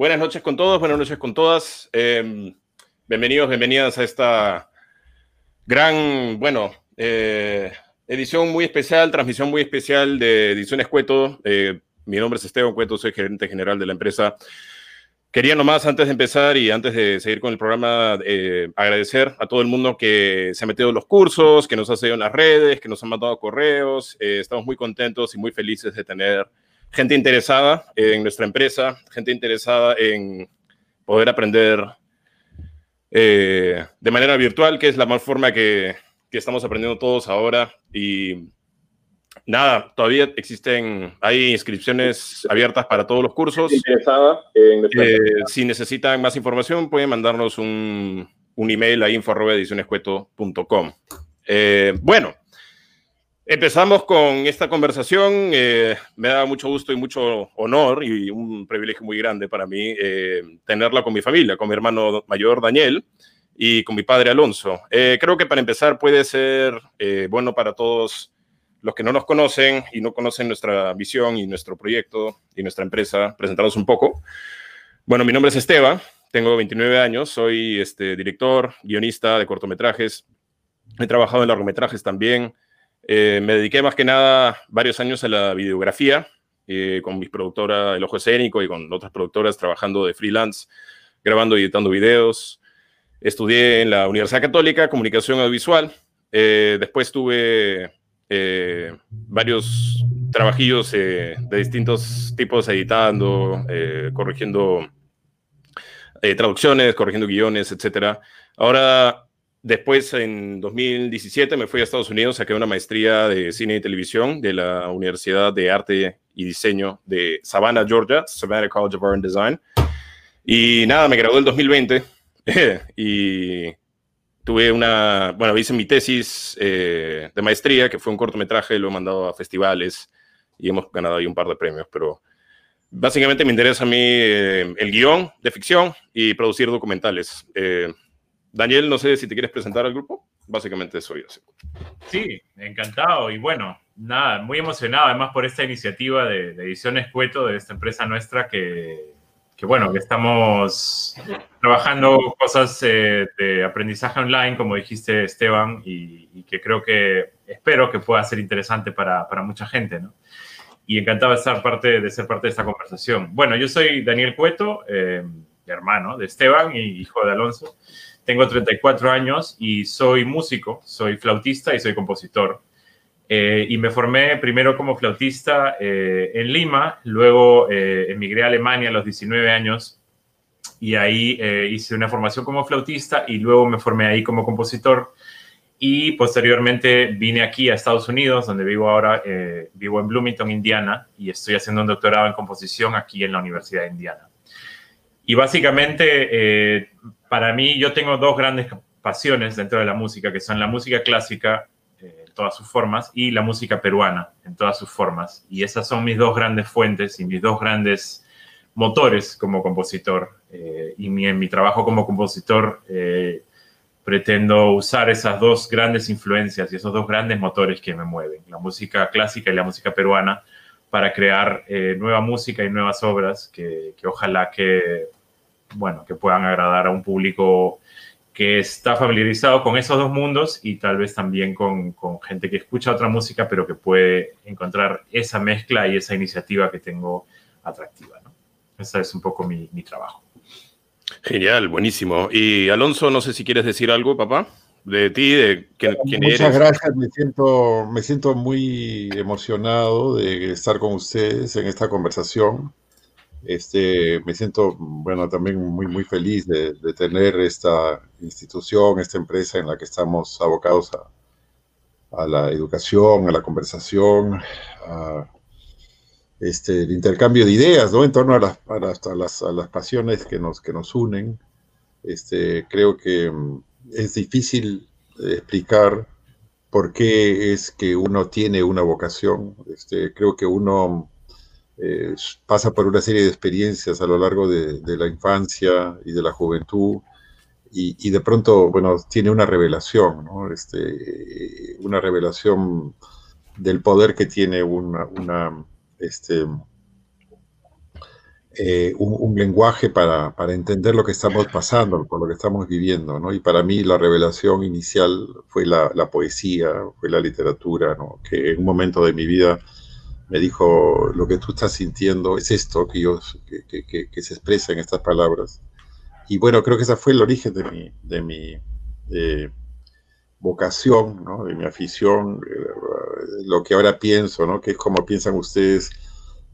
Buenas noches con todos, buenas noches con todas. Em, bienvenidos, bienvenidas a esta gran, bueno, eh, edición muy especial, transmisión muy especial de Ediciones Cueto. Eh, mi nombre es Esteban Cueto, soy gerente general de la empresa. Quería nomás, antes de empezar y antes de seguir con el programa, eh, agradecer a todo el mundo que se ha metido en los cursos, que nos ha seguido en las redes, que nos han mandado correos. Estamos muy contentos y muy felices de tener gente interesada en nuestra empresa, gente interesada en poder aprender eh, de manera virtual, que es la más forma que, que estamos aprendiendo todos ahora. Y Nada, todavía existen, hay inscripciones abiertas para todos los cursos. Eh, si necesitan más información, pueden mandarnos un, un email a info.edicionescueto.com. Eh, bueno, empezamos con esta conversación. Eh, me da mucho gusto y mucho honor y un privilegio muy grande para mí tenerla con mi familia, con mi hermano mayor Daniel y con mi padre Alonso. creo que para empezar puede ser bueno para todos los que no nos conocen y no conocen nuestra visión y nuestro proyecto y nuestra empresa, presentarnos un poco. Bueno, mi nombre es Esteban, tengo 29 años, soy este, director, guionista de cortometrajes, he trabajado en largometrajes también, eh, me dediqué más que nada varios años a la videografía, eh, con mi productora El Ojo Escénico y con otras productoras trabajando de freelance, grabando y editando videos. Estudié en la Universidad Católica Comunicación Audiovisual. Eh, después tuve varios trabajillos de distintos tipos, editando, corrigiendo traducciones, corrigiendo guiones, etc. Ahora, después, en 2017, me fui a Estados Unidos, saqué una maestría de cine y televisión de la Universidad de Arte y Diseño de Savannah, Georgia, Savannah College of Art and Design. Y nada, me gradué en 2020 y tuve una, bueno, hice mi tesis eh, de maestría, que fue un cortometraje, lo he mandado a festivales y hemos ganado ahí un par de premios, pero básicamente me interesa a mí eh, el guion de ficción y producir documentales. Eh, Daniel, no sé si te quieres presentar al grupo. Básicamente soy así. Sí, encantado y bueno, nada, muy emocionado además por esta iniciativa de, de Ediciones Cueto, de esta empresa nuestra que que bueno, que estamos trabajando cosas eh, de aprendizaje online, como dijiste Esteban, y, que creo que espero que pueda ser interesante para, para mucha gente, ¿no? Y encantado de, estar parte, de ser parte de esta conversación. Bueno, yo soy Daniel Cueto, eh, hermano de Esteban y hijo de Alonso. Tengo 34 años y soy músico, soy flautista y soy compositor. Eh, y me formé primero como flautista eh, en Lima, luego eh, emigré a Alemania a los 19 años y ahí hice una formación como flautista y luego me formé ahí como compositor y posteriormente vine aquí a Estados Unidos, donde vivo ahora, vivo en Bloomington, Indiana, y estoy haciendo un doctorado en composición aquí en la Universidad de Indiana. Y básicamente, para mí, yo tengo dos grandes pasiones dentro de la música, que son la música clásica todas sus formas y la música peruana en todas sus formas. Y esas son mis dos grandes fuentes y mis dos grandes motores como compositor. Eh, y en mi trabajo como compositor eh, pretendo usar esas dos grandes influencias y esos dos grandes motores que me mueven, la música clásica y la música peruana, para crear eh, nueva música y nuevas obras que ojalá que, bueno, que puedan agradar a un público que está familiarizado con esos dos mundos y tal vez también con, con, gente que escucha otra música, pero que puede encontrar esa mezcla y esa iniciativa que tengo atractiva. ¿no? Ese es un poco mi, mi, trabajo. Genial, buenísimo. Y Alonso, no sé si quieres decir algo, papá, de ti, de quién, quién Muchas eres. gracias, me siento, me siento muy emocionado de estar con ustedes en esta conversación. Este, me siento, bueno, también muy, muy feliz de, de, tener esta institución, esta empresa en la que estamos abocados a, a la educación, a la conversación, a este, el intercambio de ideas, ¿no? En torno a las, a las, a las, a las pasiones que nos, que nos unen. Este, creo que mm, es difícil explicar por qué es que uno tiene una vocación. Este, creo que uno eh, pasa por una serie de experiencias a lo largo de, de la infancia y de la juventud y, y, de pronto, bueno, tiene una revelación, ¿no? este, una revelación del poder que tiene una, una este, eh, un, lenguaje para, para, entender lo que estamos pasando, por lo que estamos viviendo, ¿no? Y para mí la revelación inicial fue la, la poesía, fue la literatura, ¿no? Que en un momento de mi vida me dijo, lo que tú estás sintiendo es esto que, yo, que, que, que se expresa en estas palabras. Y bueno, creo que ese fue el origen de mi, de mi eh, vocación, ¿no? de mi afición, eh, lo que ahora pienso, ¿no? que es como piensan ustedes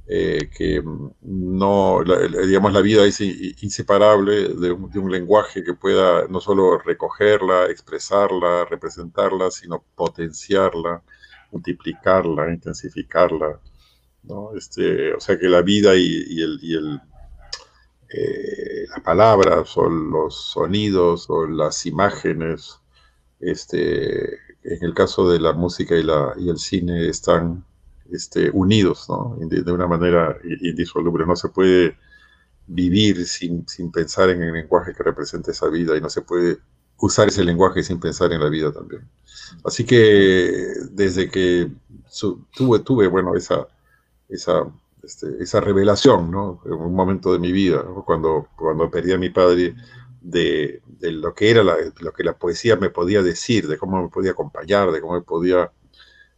eh, que no, digamos, la vida es inseparable de un, lenguaje que pueda no solo recogerla, expresarla, representarla, sino potenciarla, multiplicarla, intensificarla. ¿no? Este, o sea que la vida y, el, y el eh, las palabras o los sonidos o las imágenes, este, en el caso de la música y, la, y el cine están este, unidos, ¿no? De, una manera indisoluble. No se puede vivir sin, sin, pensar en el lenguaje que representa esa vida y no se puede usar ese lenguaje sin pensar en la vida también. Así que desde que tuve, tuve bueno, esa, esa, este, esa revelación, ¿no? En un momento de mi vida, cuando, cuando perdí a mi padre, de, de lo que era la, lo que la poesía me podía decir, de cómo me podía acompañar, de cómo me podía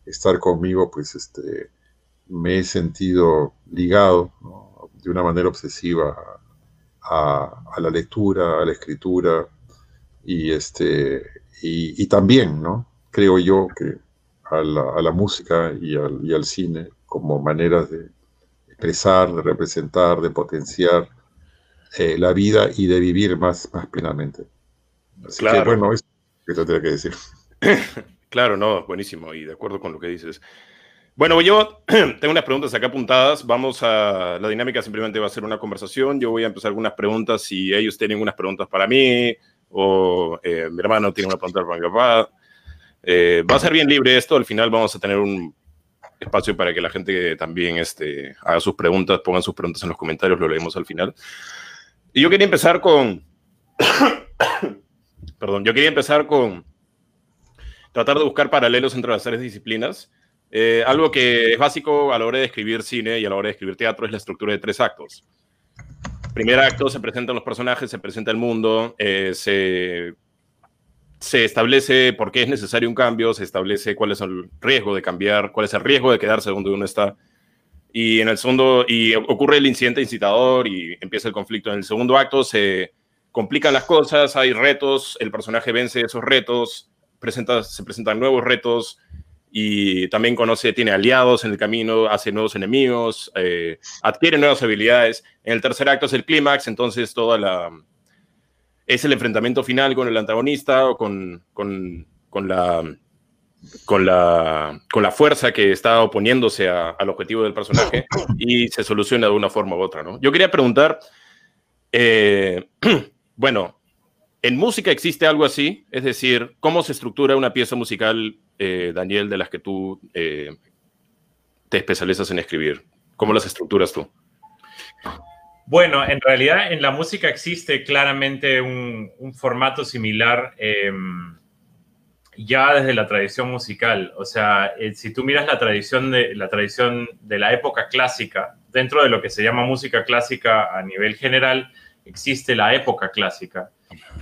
estar conmigo, pues este, me he sentido ligado de una manera obsesiva a, la lectura, a la escritura y, este, y, y, también, ¿no? Creo yo que a la, a la música y al, y al, cine como maneras de expresar, de representar, de potenciar eh, la vida y de vivir más, más plenamente. Así claro. que bueno, eso que tendría que decir. Claro, no, buenísimo y de acuerdo con lo que dices. Bueno, yo tengo unas preguntas acá apuntadas. Vamos a la dinámica, simplemente va a ser una conversación. Yo voy a empezar algunas preguntas. Si ellos tienen unas preguntas para mí o eh, mi hermano tiene una pregunta para mi papá, eh, va a ser bien libre esto. Al final vamos a tener un espacio para que la gente también este, haga sus preguntas, pongan sus preguntas en los comentarios, lo leemos al final. Y yo quería empezar con. Perdón, yo quería empezar con tratar de buscar paralelos entre las tres disciplinas. Eh, algo que es básico a la hora de escribir cine y a la hora de escribir teatro es la estructura de tres actos. Primer acto se presentan los personajes, se presenta el mundo, eh, se, se establece por qué es necesario un cambio, se establece cuál es el riesgo de cambiar, cuál es el riesgo de quedarse donde uno está. Y en el segundo, y ocurre el incidente incitador y empieza el conflicto. En el segundo acto se complican las cosas, hay retos, el personaje vence esos retos, presenta, se presentan nuevos retos y también conoce, tiene aliados en el camino, hace nuevos enemigos, eh, adquiere nuevas habilidades. En el tercer acto es el clímax, entonces toda la... Es el enfrentamiento final con el antagonista o con, con, con la con la, con la fuerza que está oponiéndose al objetivo del personaje y se soluciona de una forma u otra, ¿no? Yo quería preguntar, eh, bueno, ¿En música existe algo así? Es decir, ¿cómo se estructura una pieza musical, eh, Daniel, de las que tú eh, te especializas en escribir? ¿Cómo las estructuras tú? Bueno, en realidad en la música existe claramente un, formato similar em, ya desde la tradición musical. O sea, eh, si tú miras la tradición, de, la tradición de la época clásica, dentro de lo que se llama música clásica a nivel general, existe la época clásica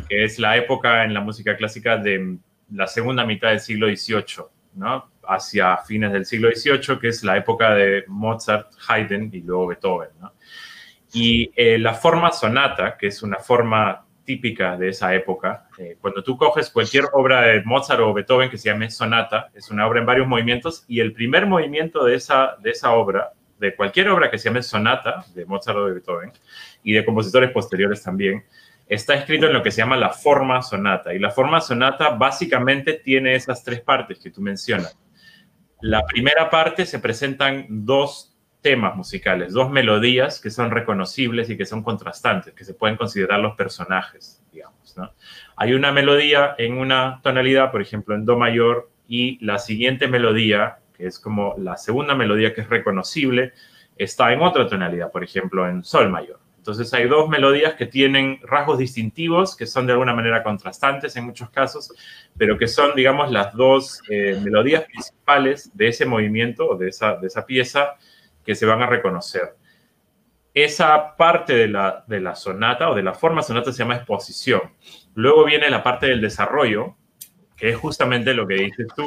que es la época en la música clásica de la segunda mitad del siglo XVIII, ¿no? hacia fines del siglo XVIII, que es la época de Mozart, Haydn y luego Beethoven. ¿no? Y eh, la forma sonata, que es una forma típica de esa época, eh, cuando tú coges cualquier obra de Mozart o Beethoven que se llame sonata, es una obra en varios movimientos, y el primer movimiento de esa, de esa obra, de cualquier obra que se llame sonata, de Mozart o de Beethoven, y de compositores posteriores también, está escrito en lo que se llama la forma sonata. Y la forma sonata básicamente tiene esas tres partes que tú mencionas. La primera parte se presentan dos temas musicales, dos melodías que son reconocibles y que son contrastantes, que se pueden considerar los personajes, digamos. ¿no? Hay una melodía en una tonalidad, por ejemplo, en Do mayor, y la siguiente melodía, que es como la segunda melodía que es reconocible, está en otra tonalidad, por ejemplo, en Sol mayor. Entonces hay dos melodías que tienen rasgos distintivos, que son de alguna manera contrastantes en muchos casos, pero que son, digamos, las dos eh, melodías principales de ese movimiento o de esa, de esa pieza que se van a reconocer. esa parte de la, de la sonata o de la forma sonata se llama exposición. Luego viene la parte del desarrollo, que es justamente lo que dices tú,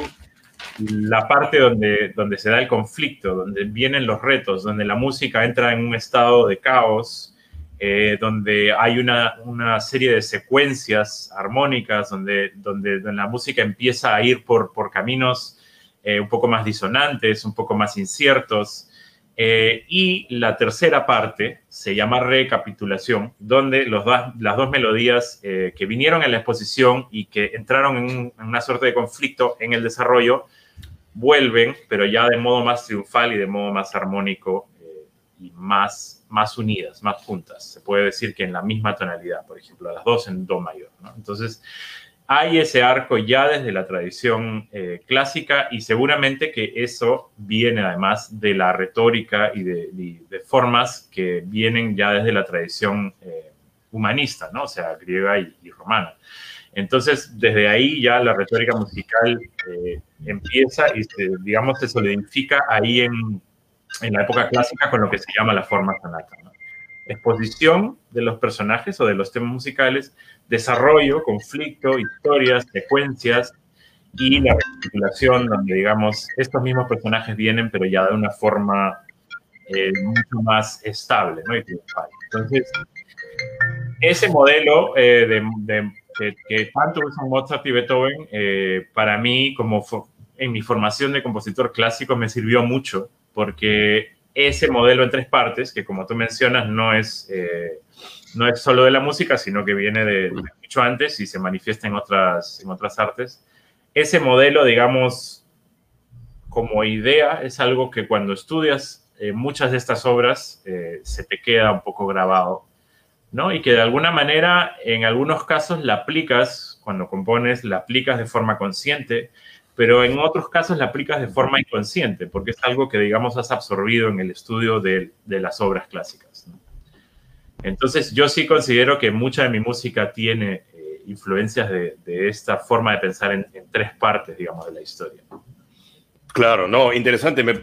la parte donde, donde se da el conflicto, donde vienen los retos, donde la música entra en un estado de caos, eh, donde hay una, una, serie de secuencias armónicas, donde, donde, la música empieza a ir por, por caminos eh, un poco más disonantes, un poco más inciertos. Eh, y la tercera parte se llama recapitulación, donde los las dos melodías que vinieron en la exposición y que entraron en, en una suerte de conflicto en el desarrollo, vuelven, pero ya de modo más triunfal y de modo más armónico y más, más unidas, más juntas. Se puede decir que en la misma tonalidad, por ejemplo, las dos en Do mayor. Entonces, hay ese arco ya desde la tradición eh, clásica y seguramente que eso viene además de la retórica y de, formas que vienen ya desde la tradición eh, humanista, ¿no? o sea, griega y romana. Entonces, desde ahí ya la retórica musical eh, empieza y, se, digamos, se solidifica ahí en, en, la época clásica con lo que se llama la forma sonata. Exposición de los personajes o de los temas musicales, desarrollo, conflicto, historias, secuencias y la recapitulación donde, digamos, estos mismos personajes vienen, pero ya de una forma eh, mucho más estable ¿no? y Entonces, ese modelo eh, que, tanto usan Mozart y Beethoven, eh, para mí, como en mi formación de compositor clásico, me sirvió mucho, porque ese modelo en tres partes, que como tú mencionas, no es, eh, no es solo de la música, sino que viene de, mucho antes y se manifiesta en otras, en otras artes, ese modelo, digamos, como idea, es algo que cuando estudias eh, muchas de estas obras se te queda un poco grabado ¿no? Y que de alguna manera, en algunos casos, la aplicas, cuando compones, la aplicas de forma consciente, pero en otros casos la aplicas de forma inconsciente, porque es algo que, digamos, has absorbido en el estudio de, las obras clásicas. Entonces, yo sí considero que mucha de mi música tiene eh, influencias de, esta forma de pensar en, en, tres partes, digamos, de la historia. Claro, no, interesante, me,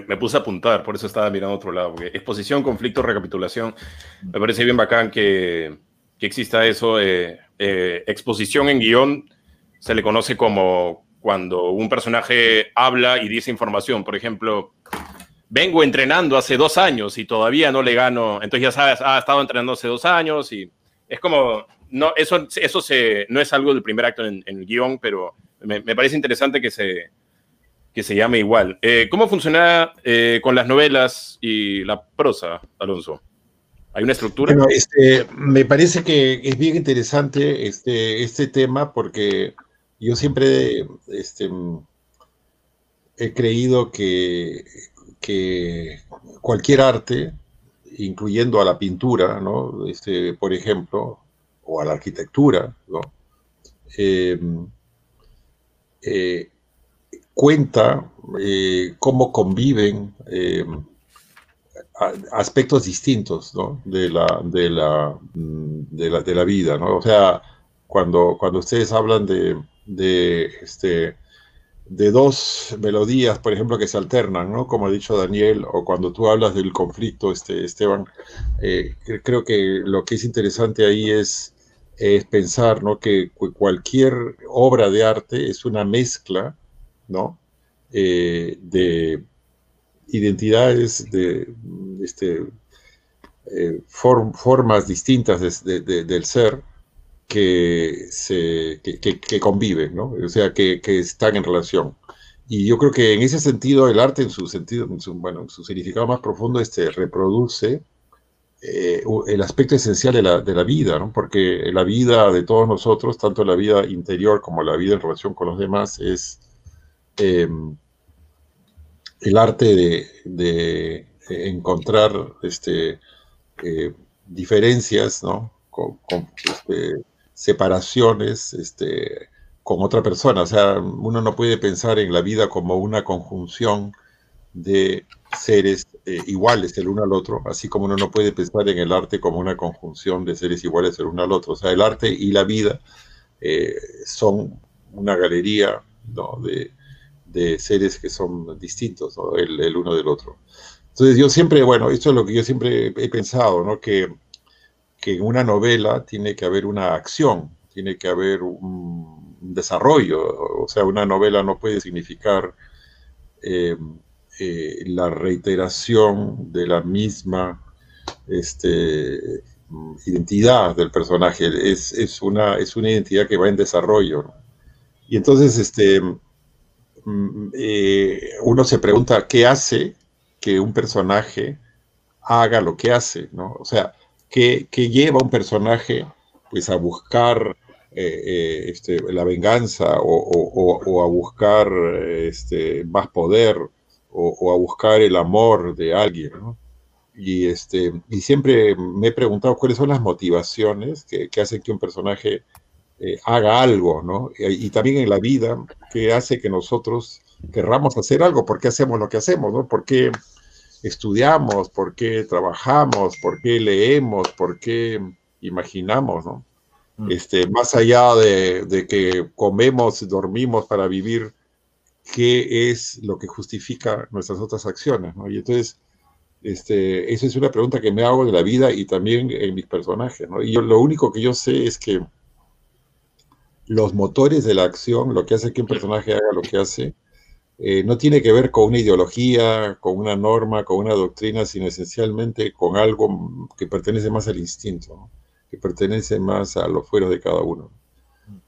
me, puse a apuntar, por eso estaba mirando a otro lado, porque exposición, conflicto, recapitulación, me parece bien bacán que, que exista eso. Eh, eh, exposición en guion se le conoce como cuando un personaje habla y dice información, por ejemplo, vengo entrenando hace dos años y todavía no le gano, entonces ya sabes, ha estado entrenando hace dos años y es como, no, eso, eso se, no es algo del primer acto en, en el guion, pero me, me parece interesante que se que se llame igual. Eh, ¿Cómo funciona eh, con las novelas y la prosa, Alonso? ¿Hay una estructura? Bueno, este, me parece que es bien interesante este, este tema porque yo siempre este, he creído que, que cualquier arte, incluyendo a la pintura, ¿no? Este, por ejemplo, o a la arquitectura, ¿no? Eh, cuenta eh, cómo conviven eh, aspectos distintos de, la, de, la, mm, de, la, de, la, vida. ¿no? O sea, cuando, cuando ustedes hablan de, de, este, de dos melodías, por ejemplo, que se alternan, ¿no? como ha dicho Daniel, o cuando tú hablas del conflicto, este, Esteban, eh, creo que lo que es interesante ahí es, es pensar ¿no? que cualquier obra de arte es una mezcla ¿no? Eh, de identidades, de, este, eh, formas distintas del ser que, se, que, conviven, ¿no? o sea, que, están en relación. Y yo creo que en ese sentido el arte, en su sentido, bueno, su significado más profundo, este, reproduce eh, el aspecto esencial de la, de la vida, ¿no? porque la vida de todos nosotros, tanto la vida interior como la vida en relación con los demás, es Em, el arte de, encontrar este, eh, diferencias, ¿no? Con, este, separaciones este, con otra persona. O sea, uno no puede pensar en la vida como una conjunción de seres eh, iguales el uno al otro, así como uno no puede pensar en el arte como una conjunción de seres iguales el uno al otro. O sea, el arte y la vida eh, son una galería de, de seres que son distintos, el, uno del otro. Entonces yo siempre, bueno, esto es lo que yo siempre he pensado, ¿no? Que, que en una novela tiene que haber una acción, tiene que haber un desarrollo, o sea, una novela no puede significar eh, eh, la reiteración de la misma este, identidad del personaje, es, es, una, es una identidad que va en desarrollo. Y entonces este, mm, eh, uno se pregunta qué hace que un personaje haga lo que hace, ¿no? O sea, ¿qué, lleva a un personaje pues a buscar eh, eh, este, la venganza o, a buscar este, más poder o, a buscar el amor de alguien. Y, este, y siempre me he preguntado cuáles son las motivaciones que, hacen que un personaje eh, haga algo, ¿no? Y, también en la vida, que hace que nosotros querramos hacer algo, ¿por qué hacemos lo que hacemos, ¿no? ¿Por qué estudiamos? ¿Por qué trabajamos? ¿Por qué leemos? ¿Por qué imaginamos, ¿no? Mm. Este, más allá de, de que comemos, dormimos para vivir, ¿qué es lo que justifica nuestras otras acciones, ¿no? Y entonces este, esa es una pregunta que me hago de la vida y también en mis personajes. ¿no? Y yo, lo único que yo sé es que los motores de la acción, lo que hace que un personaje haga lo que hace, eh, no tiene que ver con una ideología, con una norma, con una doctrina, sino esencialmente con algo que pertenece más al instinto, que pertenece más a lo fuera de cada uno.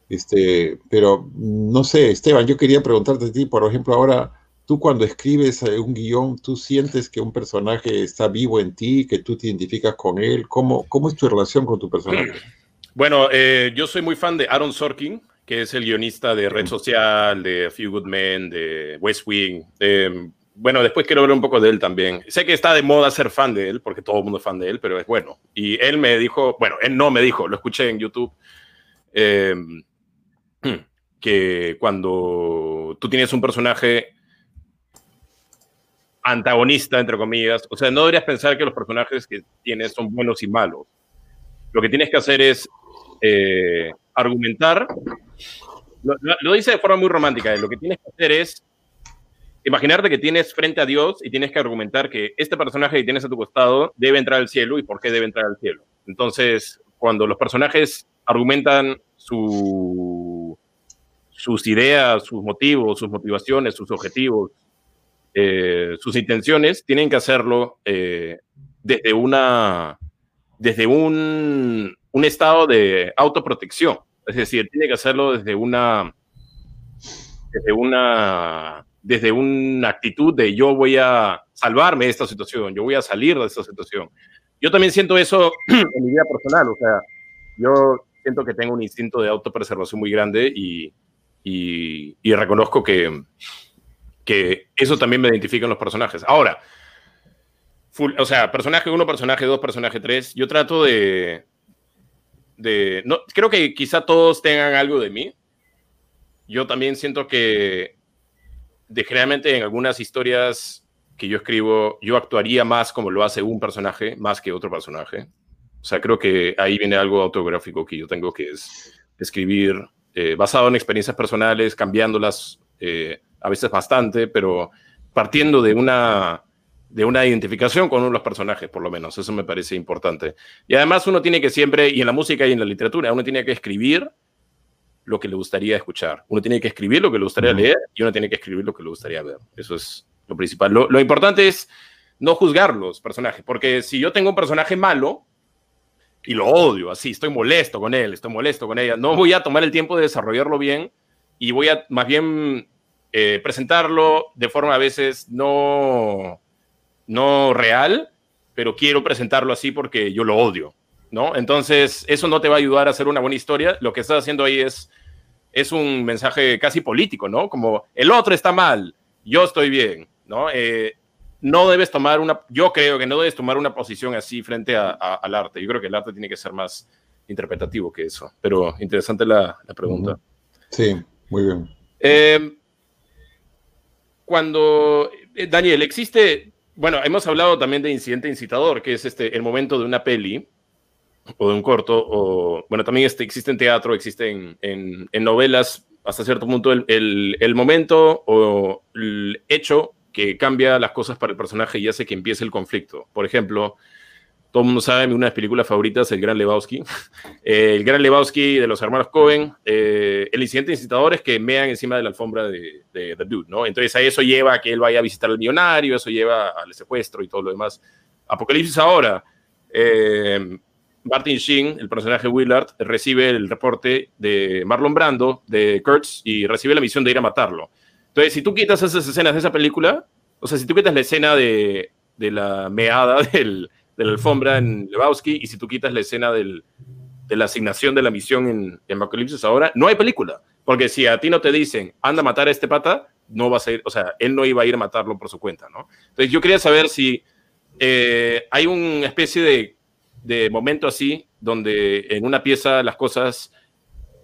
Este, pero no sé, Esteban, yo quería preguntarte a ti, por ejemplo, ahora tú cuando escribes eh, un guion, tú sientes que un personaje está vivo en ti, que tú te identificas con él. ¿Cómo, cómo es tu relación con tu personaje? Bueno, eh, yo soy muy fan de Aaron Sorkin, que es el guionista de Red Social, de A Few Good Men, de West Wing. bueno, después quiero hablar un poco de él también. Sé que está de moda ser fan de él, porque todo el mundo es fan de él, pero es bueno. Y él me dijo, bueno, él no me dijo, lo escuché en YouTube, em, que cuando tú tienes un personaje antagonista, entre comillas. O sea, no deberías pensar que los personajes que tienes son buenos y malos. Lo que tienes que hacer es eh, argumentar. Lo, dice de forma muy romántica. ¿eh? Lo que tienes que hacer es imaginarte que tienes frente a Dios y tienes que argumentar que este personaje que tienes a tu costado debe entrar al cielo y por qué debe entrar al cielo. Entonces, cuando los personajes argumentan su, sus ideas, sus motivos, sus motivaciones, sus objetivos, eh, sus intenciones, tienen que hacerlo eh, desde, una, desde un, estado de autoprotección. Es decir, tiene que hacerlo desde una, desde una, desde una actitud de yo voy a salvarme de esta situación, yo voy a salir de esta situación. Yo también siento eso en mi vida personal, o sea, yo siento que tengo un instinto de autopreservación muy grande y, y, y reconozco que, que eso también me identifica en los personajes. Ahora, o sea, personaje 1, personaje 2, personaje 3, yo trato de, de no, creo que quizá todos tengan algo de mí. Yo también siento que de, generalmente en algunas historias que yo escribo, yo actuaría más como lo hace un personaje, más que otro personaje. O sea, creo que ahí viene algo autográfico que yo tengo que es escribir eh, basado en experiencias personales, cambiándolas eh, a veces bastante, pero partiendo de una, de una identificación con uno de los personajes, por lo menos. Eso me parece importante. Y además uno tiene que siempre, y en la música y en la literatura, uno tiene que escribir lo que le gustaría escuchar. Uno tiene que escribir lo que le gustaría leer y uno tiene que escribir lo que le gustaría ver. Eso es lo principal. Lo, lo importante es no juzgar los personajes, porque si yo tengo un personaje malo, y lo odio, así, estoy molesto con él, estoy molesto con ella, no voy a tomar el tiempo de desarrollarlo bien y voy a más bien eh, presentarlo de forma a veces no, no real, pero quiero presentarlo así porque yo lo odio, ¿no? Entonces, eso no te va a ayudar a hacer una buena historia. Lo que estás haciendo ahí es, es un mensaje casi político, ¿no? Como el otro está mal, yo estoy bien, ¿no? Eh, no debes tomar una, yo creo que no debes tomar una posición así frente al arte. Yo creo que el arte tiene que ser más interpretativo que eso. Pero interesante la, pregunta. Sí, muy bien. Eh, cuando, eh, Daniel, existe, bueno, hemos hablado también de incidente incitador, que es este, el momento de una peli o de un corto, o bueno, también este, existe en teatro, existe en, en, novelas, hasta cierto punto, el, el, momento o el hecho que cambia las cosas para el personaje y hace que empiece el conflicto. Por ejemplo, todo el mundo sabe, una de mis películas favoritas, El Gran Lebowski. Eh, el Gran Lebowski de los hermanos Cohen, eh, el incidente incitador es que mean encima de la alfombra de, The Dude, ¿no? Entonces a eso lleva a que él vaya a visitar al millonario, eso lleva al secuestro y todo lo demás. Apocalipsis ahora, eh, Martin Sheen, el personaje Willard, recibe el reporte de Marlon Brando, de Kurtz, y recibe la misión de ir a matarlo. Entonces, si tú quitas esas escenas de esa película, o sea, si tú quitas la escena de, de la meada del, de la alfombra en Lebowski, y si tú quitas la escena del, de la asignación de la misión en, en Apocalipsis ahora, no hay película. Porque si a ti no te dicen, anda a matar a este pata, no vas a ir, o sea, él no iba a ir a matarlo por su cuenta, ¿no? Entonces yo quería saber si eh, hay una especie de de momento así, donde en una pieza las cosas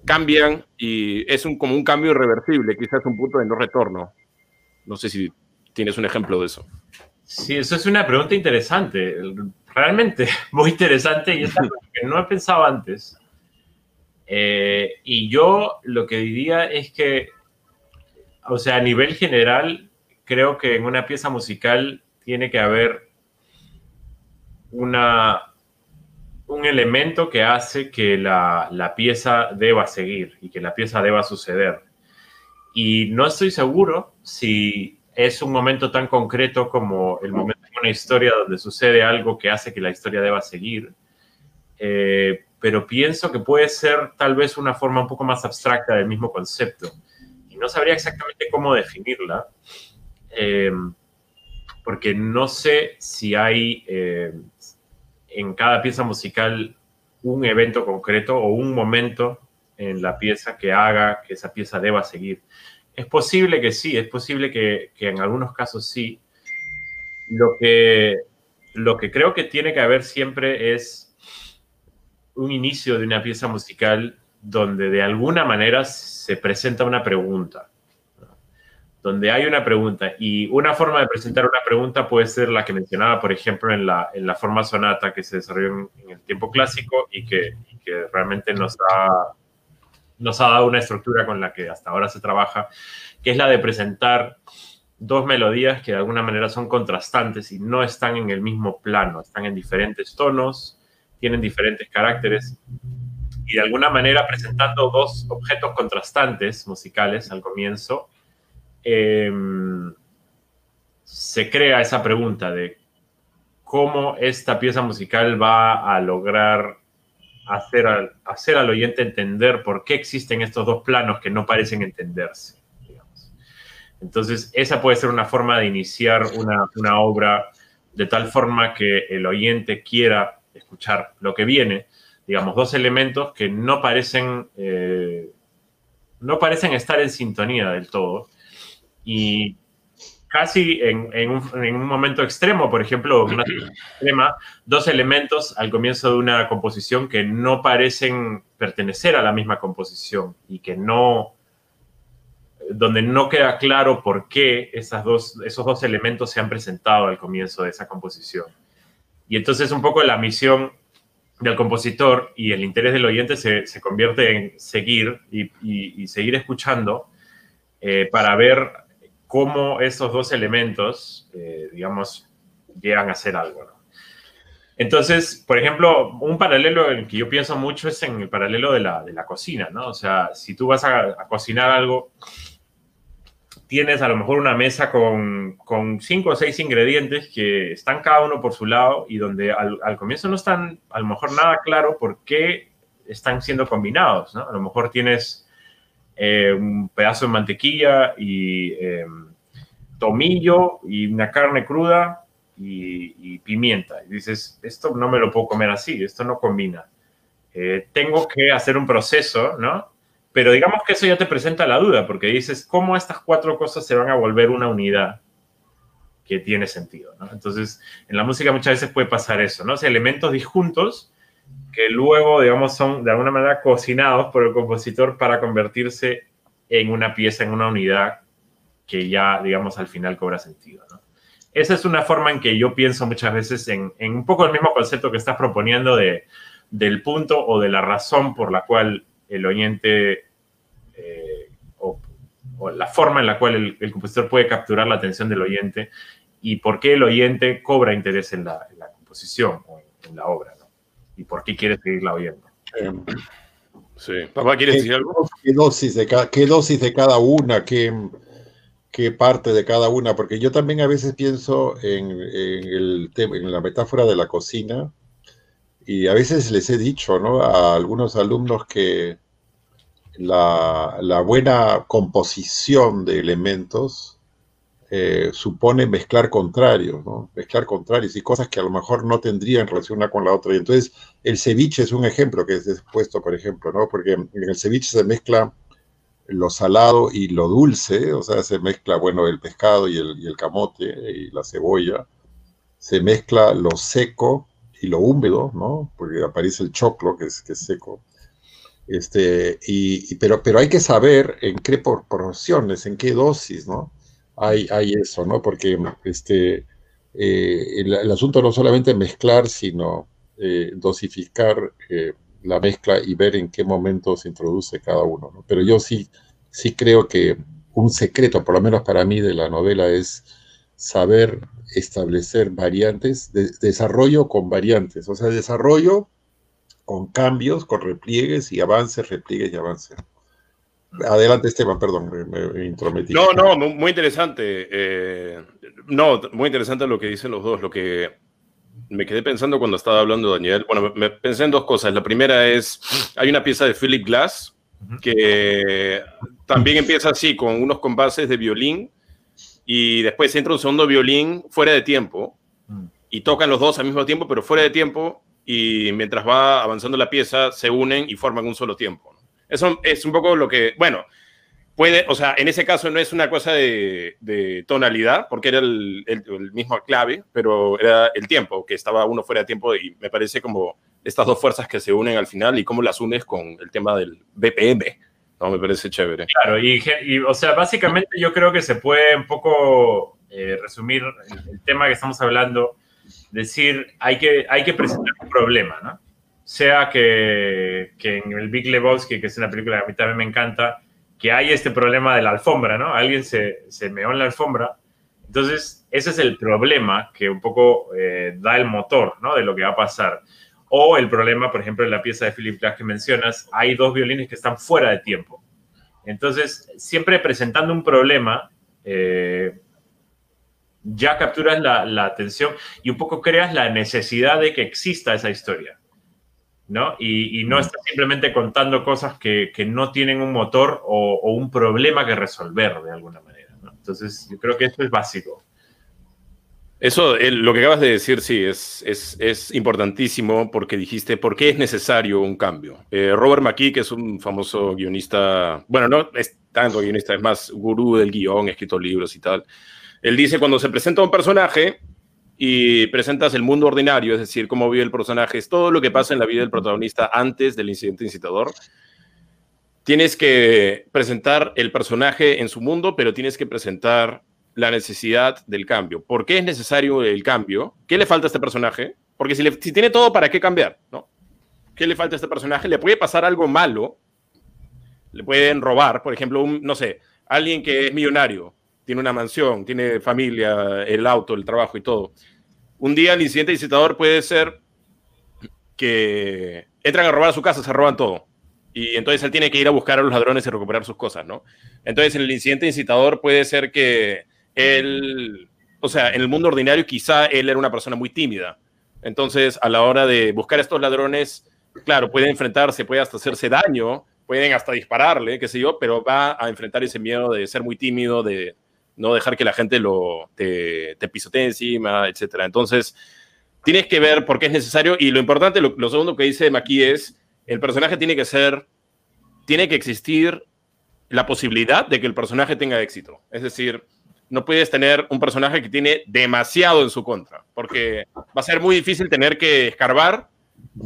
cambian y es un, como un cambio irreversible, quizás un punto de no retorno. No sé si tienes un ejemplo de eso. Sí, eso es una pregunta interesante, realmente muy interesante y es algo que no he pensado antes. Eh, y yo lo que diría es que, o sea, a nivel general, creo que en una pieza musical tiene que haber una, un elemento que hace que la, pieza deba seguir y que la pieza deba suceder. Y no estoy seguro si es un momento tan concreto como el momento en una historia donde sucede algo que hace que la historia deba seguir. Eh, pero pienso que puede ser tal vez una forma un poco más abstracta del mismo concepto. Y no sabría exactamente cómo definirla, eh, porque no sé si hay, eh, en cada pieza musical un evento concreto o un momento en la pieza que haga que esa pieza deba seguir. Es posible que sí, es posible que, en algunos casos sí. Lo que, lo que creo que tiene que haber siempre es un inicio de una pieza musical donde de alguna manera se presenta una pregunta donde hay una pregunta. Y una forma de presentar una pregunta puede ser la que mencionaba, por ejemplo, en la, en la forma sonata que se desarrolló en, el tiempo clásico y que, que, realmente nos ha, nos ha dado una estructura con la que hasta ahora se trabaja, que es la de presentar dos melodías que de alguna manera son contrastantes y no están en el mismo plano, están en diferentes tonos, tienen diferentes caracteres y de alguna manera presentando dos objetos contrastantes musicales al comienzo Em, se crea esa pregunta de cómo esta pieza musical va a lograr hacer al, hacer al oyente entender por qué existen estos dos planos que no parecen entenderse. Entonces, esa puede ser una forma de iniciar una, obra de tal forma que el oyente quiera escuchar lo que viene, digamos, dos elementos que no parecen, eh, no parecen estar en sintonía del todo, y casi en, un, momento extremo, por ejemplo, una extrema, dos elementos al comienzo de una composición que no parecen pertenecer a la misma composición y que no, donde no queda claro por qué esas dos, esos dos elementos se han presentado al comienzo de esa composición. Y entonces un poco la misión del compositor y el interés del oyente se, convierte en seguir y, seguir escuchando eh, para ver cómo esos dos elementos, eh, digamos, llegan a ser algo. Entonces, por ejemplo, un paralelo en el que yo pienso mucho es en el paralelo de la, cocina, ¿no? O sea, si tú vas a, cocinar algo, tienes a lo mejor una mesa con, con, cinco o seis ingredientes que están cada uno por su lado y donde al, al, comienzo no están a lo mejor nada claro por qué están siendo combinados, ¿no? A lo mejor tienes eh, un pedazo de mantequilla y em, tomillo y una carne cruda y, pimienta. Y dices, esto no me lo puedo comer así, esto no combina. Eh, tengo que hacer un proceso, ¿no? Pero digamos que eso ya te presenta la duda, porque dices, ¿cómo estas cuatro cosas se van a volver una unidad que tiene sentido? Entonces, en la música muchas veces puede pasar eso, ¿no? O elementos disjuntos que luego, digamos, son de alguna manera cocinados por el compositor para convertirse en una pieza, en una unidad que ya, digamos, al final cobra sentido. ¿no? Esa es una forma en que yo pienso muchas veces en, un poco el mismo concepto que estás proponiendo de, del punto o de la razón por la cual el oyente eh, o la forma en la cual el, compositor puede capturar la atención del oyente y por qué el oyente cobra interés en la, composición o en, la obra, ¿no? Y por qué quiere seguirla oyendo. sí. Papá, ¿quieres decir algo? ¿Qué dosis de cada, qué dosis de cada una? ¿Qué, qué parte de cada una? Porque yo también a veces pienso en, en el, en la metáfora de la cocina y a veces les he dicho ¿no? a algunos alumnos que la, buena composición de elementos eh, supone mezclar contrarios, ¿no? Mezclar contrarios y cosas que a lo mejor no tendrían relación una con la otra. Y entonces el ceviche es un ejemplo que es expuesto, por ejemplo, ¿no? Porque en el ceviche se mezcla lo salado y lo dulce, o sea, se mezcla, bueno, el pescado y el, y camote y la cebolla, se mezcla lo seco y lo húmedo, ¿no? Porque aparece el choclo, que es, que seco, este, y, pero, pero hay que saber en qué proporciones, en qué dosis, ¿no? Hay, hay eso, ¿no? Porque este, eh, el, asunto no solamente mezclar, sino eh, dosificar eh, la mezcla y ver en qué momento se introduce cada uno, ¿no? Pero yo sí, sí creo que un secreto, por lo menos para mí, de la novela es saber establecer variantes, de, desarrollo con variantes, o sea, desarrollo con cambios, con repliegues y avances, repliegues y avances. Adelante, Esteban, perdón, me, intrometí. No, no, muy interesante. Eh, no, muy interesante lo que dicen los dos. Lo que me quedé pensando cuando estaba hablando Daniel, bueno, me, pensé en dos cosas. La primera es, hay una pieza de Philip Glass que también empieza así, con unos compases de violín, y después entra un segundo violín fuera de tiempo, mm. y tocan los dos al mismo tiempo, pero fuera de tiempo, y mientras va avanzando la pieza se unen y forman un solo tiempo. Eso es un poco lo que, bueno, puede, o sea, en ese caso no es una cosa de, tonalidad, porque era el, mismo clave, pero era el tiempo, que estaba uno fuera de tiempo y me parece como estas dos fuerzas que se unen al final y cómo las unes con el tema del BPM. No, me parece chévere. Claro, y, o sea, básicamente yo creo que se puede un poco eh, resumir el tema que estamos hablando decir, hay que, hay que presentar un problema, ¿no? Sea que, en el Big Lebowski, que es una película que a mí también me encanta, que hay este problema de la alfombra, ¿no? Alguien se, se meó en la alfombra. Entonces, ese es el problema que un poco eh, da el motor, ¿no? De lo que va a pasar. O el problema, por ejemplo, en la pieza de Philip Glass que mencionas, hay dos violines que están fuera de tiempo. Entonces, siempre presentando un problema, eh, ya capturas la, atención y un poco creas la necesidad de que exista esa historia, ¿no? Y, no estás simplemente contando cosas que, no tienen un motor o, un problema que resolver de alguna manera, ¿no? Entonces, yo creo que esto es básico. Eso, lo que acabas de decir, sí, es, es, importantísimo porque dijiste por qué es necesario un cambio. Eh, Robert McKee, que es un famoso guionista, bueno, no es tanto guionista, es más gurú del guion, escrito libros y tal. Él dice, cuando se presenta un personaje y presentas el mundo ordinario, es decir, cómo vive el personaje, es todo lo que pasa en la vida del protagonista antes del incidente incitador, tienes que presentar el personaje en su mundo, pero tienes que presentar la necesidad del cambio. ¿Por qué es necesario el cambio? ¿Qué le falta a este personaje? Porque si, si tiene todo, ¿para qué cambiar? ¿no? ¿Qué le falta a este personaje? Le puede pasar algo malo, le pueden robar, por ejemplo, un, no sé, alguien que es millonario, tiene una mansión, tiene familia, el auto, el trabajo y todo. Un día el incidente incitador puede ser que entran a robar a su casa, se roban todo. Y entonces él tiene que ir a buscar a los ladrones y recuperar sus cosas, ¿no? Entonces en el incidente incitador puede ser que él, o sea, en el mundo ordinario quizá él era una persona muy tímida. Entonces a la hora de buscar a estos ladrones, claro, puede enfrentarse, puede hasta hacerse daño, pueden hasta dispararle, qué sé yo, pero va a enfrentar ese miedo de ser muy tímido, de, no dejar que la gente lo, te, pisotee encima, etc. Entonces, tienes que ver por qué es necesario y lo importante, lo, segundo que dice Maki es, el personaje tiene que ser, tiene que existir la posibilidad de que el personaje tenga éxito. Es decir, no puedes tener un personaje que tiene demasiado en su contra, porque va a ser muy difícil tener que escarbar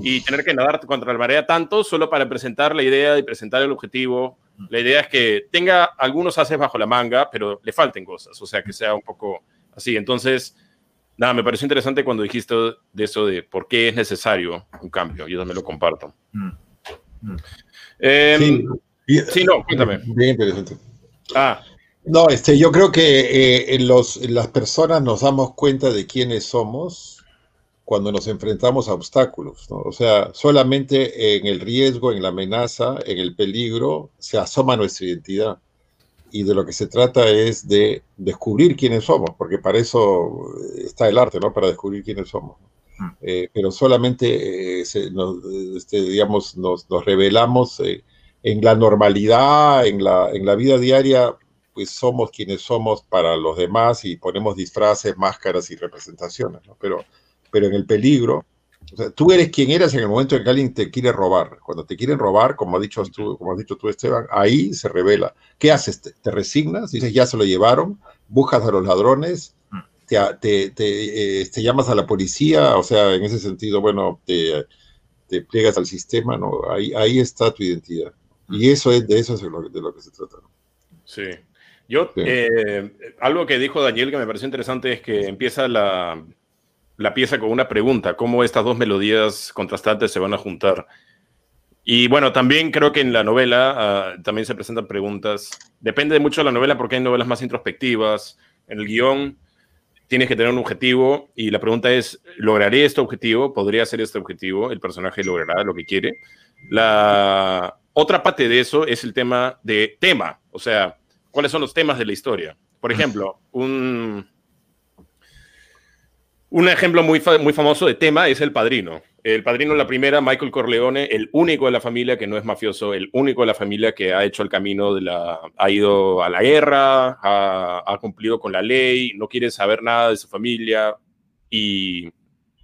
y tener que nadar contra la marea tanto solo para presentar la idea y presentar el objetivo la idea es que tenga algunos haces bajo la manga, pero le falten cosas, o sea, que sea un poco así. Entonces, nada, me pareció interesante cuando dijiste de eso de por qué es necesario un cambio. Yo también lo comparto. Mm. Mm. Em, sí, no, cuéntame. Bien interesante. Ah. No, este, yo creo que eh, los, las personas nos damos cuenta de quiénes somos cuando nos enfrentamos a obstáculos. O sea, solamente en el riesgo, en la amenaza, en el peligro, se asoma nuestra identidad. Y de lo que se trata es de descubrir quiénes somos, porque para eso está el arte, ¿no? Para descubrir quiénes somos. Mm. Eh, pero solamente, eh, nos, este, digamos, nos, revelamos en la normalidad, en la, en la vida diaria, pues somos quienes somos para los demás y ponemos disfraces, máscaras y representaciones, ¿no? Pero, pero en el peligro, o sea, tú eres quien eres en el momento en que alguien te quiere robar. Cuando te quieren robar, como, has dicho tú, como has dicho tú, Esteban, ahí se revela. ¿Qué haces? ¿Te, resignas? Dices, ya se lo llevaron, buscas a los ladrones, te, te, te, eh, llamas a la policía, o sea, en ese sentido, bueno, te, te pliegas al sistema, ¿no? Ahí, ahí está tu identidad. Y eso es, de eso es de lo, que se trata. Sí. Yo, eh, algo que dijo Daniel que me pareció interesante es que empieza la, la, pieza con una pregunta, cómo estas dos melodías contrastantes se van a juntar. Y bueno, también creo que en la novela ah, también se presentan preguntas. Depende mucho de la novela porque hay novelas más introspectivas. En el guion tienes que tener un objetivo y la pregunta es, ¿lograré este objetivo? ¿Podría ser este objetivo? ¿El personaje logrará lo que quiere? La, otra parte de eso es el tema de tema, o sea, cuáles son los temas de la historia. Por ejemplo, un, un ejemplo muy, muy famoso de tema es El Padrino. El Padrino, la primera, Michael Corleone, el único de la familia que no es mafioso, el único de la familia que ha hecho el camino de la... ha ido a la guerra, ha, ha cumplido con la ley, no quiere saber nada de su familia y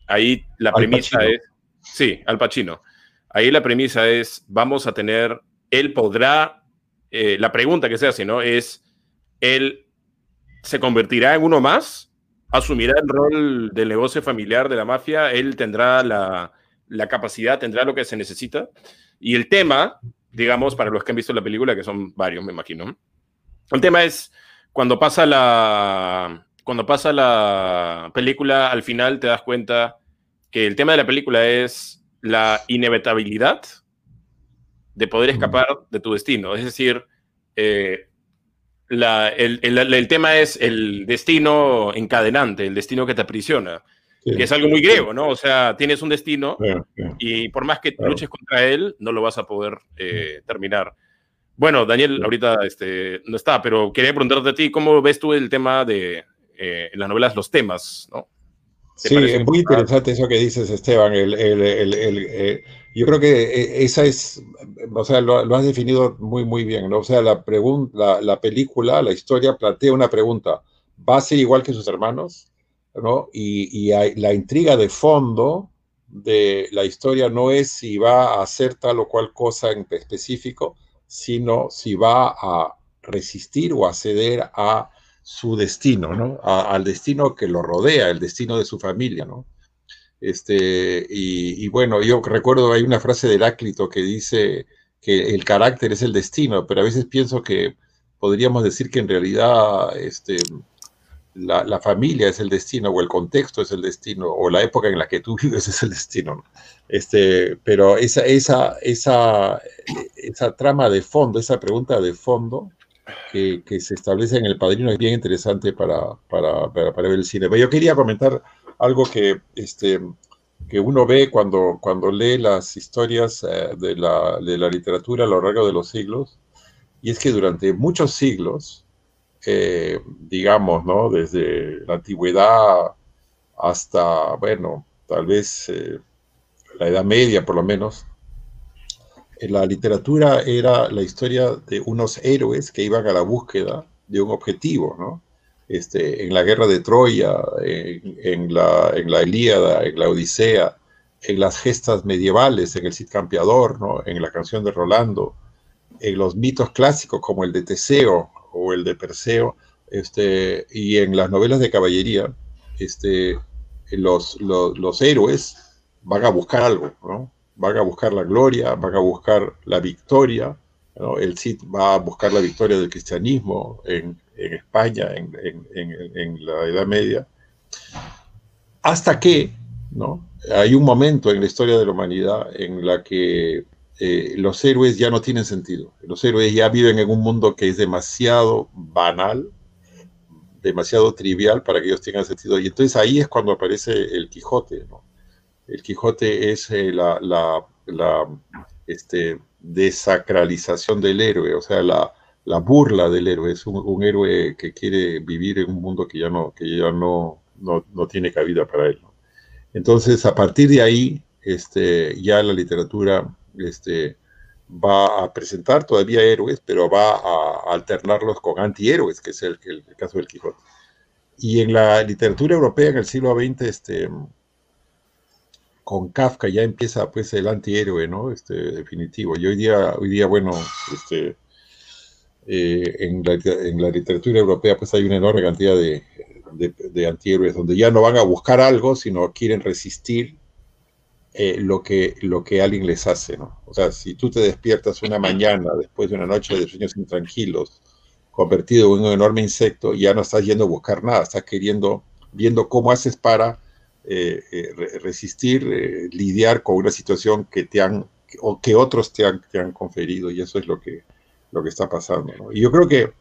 ahí la premisa es... Sí, Al Pacino. Ahí la premisa es, vamos a tener, él podrá, eh, la pregunta que se hace, ¿no? Es, él se convertirá en uno más, asumirá el rol del negocio familiar de la mafia, él tendrá la, la capacidad, tendrá lo que se necesita. Y el tema, digamos, para los que han visto la película, que son varios, me imagino, el tema es cuando pasa la, cuando pasa la película, al final te das cuenta que el tema de la película es la inevitabilidad de poder escapar de tu destino. Es decir, eh, el, tema es el destino encadenante, el destino que te aprisiona, que es algo muy griego, ¿no? O sea, tienes un destino y por más que luches contra él, no lo vas a poder eh, terminar. Bueno, Daniel ahorita este, no está, pero quería preguntarte a ti, ¿cómo ves tú el tema de eh, las novelas, los temas, ¿no? Sí, es muy interesante eso que dices, Esteban. Eh, yo creo que eh, esa es, o sea, lo, has definido muy, muy bien, ¿no? O sea, la, la, la, película, la historia plantea una pregunta, ¿va a ser igual que sus hermanos? ¿No? Y, y la intriga de fondo de la historia no es si va a hacer tal o cual cosa en específico, sino si va a resistir o acceder a su destino, ¿no? al destino que lo rodea, el destino de su familia, ¿no? Este, y, bueno, yo recuerdo, hay una frase de Heráclito que dice que el carácter es el destino, pero a veces pienso que podríamos decir que en realidad este, la, familia es el destino, o el contexto es el destino, o la época en la que tú vives es el destino. Este, pero esa, esa, esa, esa trama de fondo, esa pregunta de fondo, que, se establece en El Padrino es bien interesante para, para, para, ver el cine. Pero yo quería comentar algo que, este, que uno ve cuando, cuando lee las historias eh, de, la, de, la, literatura a lo largo de los siglos, y es que durante muchos siglos, eh, digamos, ¿no? desde la antigüedad hasta, bueno, tal vez eh, la Edad Media por lo menos, la literatura era la historia de unos héroes que iban a la búsqueda de un objetivo, ¿no? Este, en la guerra de Troya, en, la, en la Ilíada, en la Odisea, en las gestas medievales, en el Cid Campeador, ¿no? en la canción de Rolando, en los mitos clásicos como el de Teseo o el de Perseo, este, y en las novelas de caballería, este, los, los, los héroes van a buscar algo, ¿no? Van a buscar la gloria, van a buscar la victoria. El Cid va a buscar la victoria del cristianismo en, España, en, la Edad Media. Hasta que ¿no? hay un momento en la historia de la humanidad en la que eh, los héroes ya no tienen sentido. Los héroes ya viven en un mundo que es demasiado banal, demasiado trivial para que ellos tengan sentido. Y entonces ahí es cuando aparece el Quijote. ¿no? El Quijote es eh, la, este, desacralización del héroe, o sea, la, la burla del héroe. Es un, héroe que quiere vivir en un mundo que ya no, tiene cabida para él. Entonces, a partir de ahí, este, ya la literatura este, va a presentar todavía héroes, pero va a alternarlos con antihéroes, que es el, el, el, caso del Quijote. Y en la literatura europea en el siglo XX, este, con Kafka ya empieza pues el antihéroe, ¿no? Este, definitivo. Y hoy día, hoy día bueno, este, eh, en, la, literatura europea pues hay una enorme cantidad de, de, antihéroes donde ya no van a buscar algo, sino quieren resistir eh, lo, que, lo que alguien les hace, ¿no? O sea, si tú te despiertas una mañana después de una noche de sueños intranquilos, convertido en un enorme insecto, ya no estás yendo a buscar nada, estás queriendo, viendo cómo haces para resistir, eh, lidiar con una situación que te han, o que otros te han, conferido, y eso es lo que, lo que está pasando. Y yo creo que,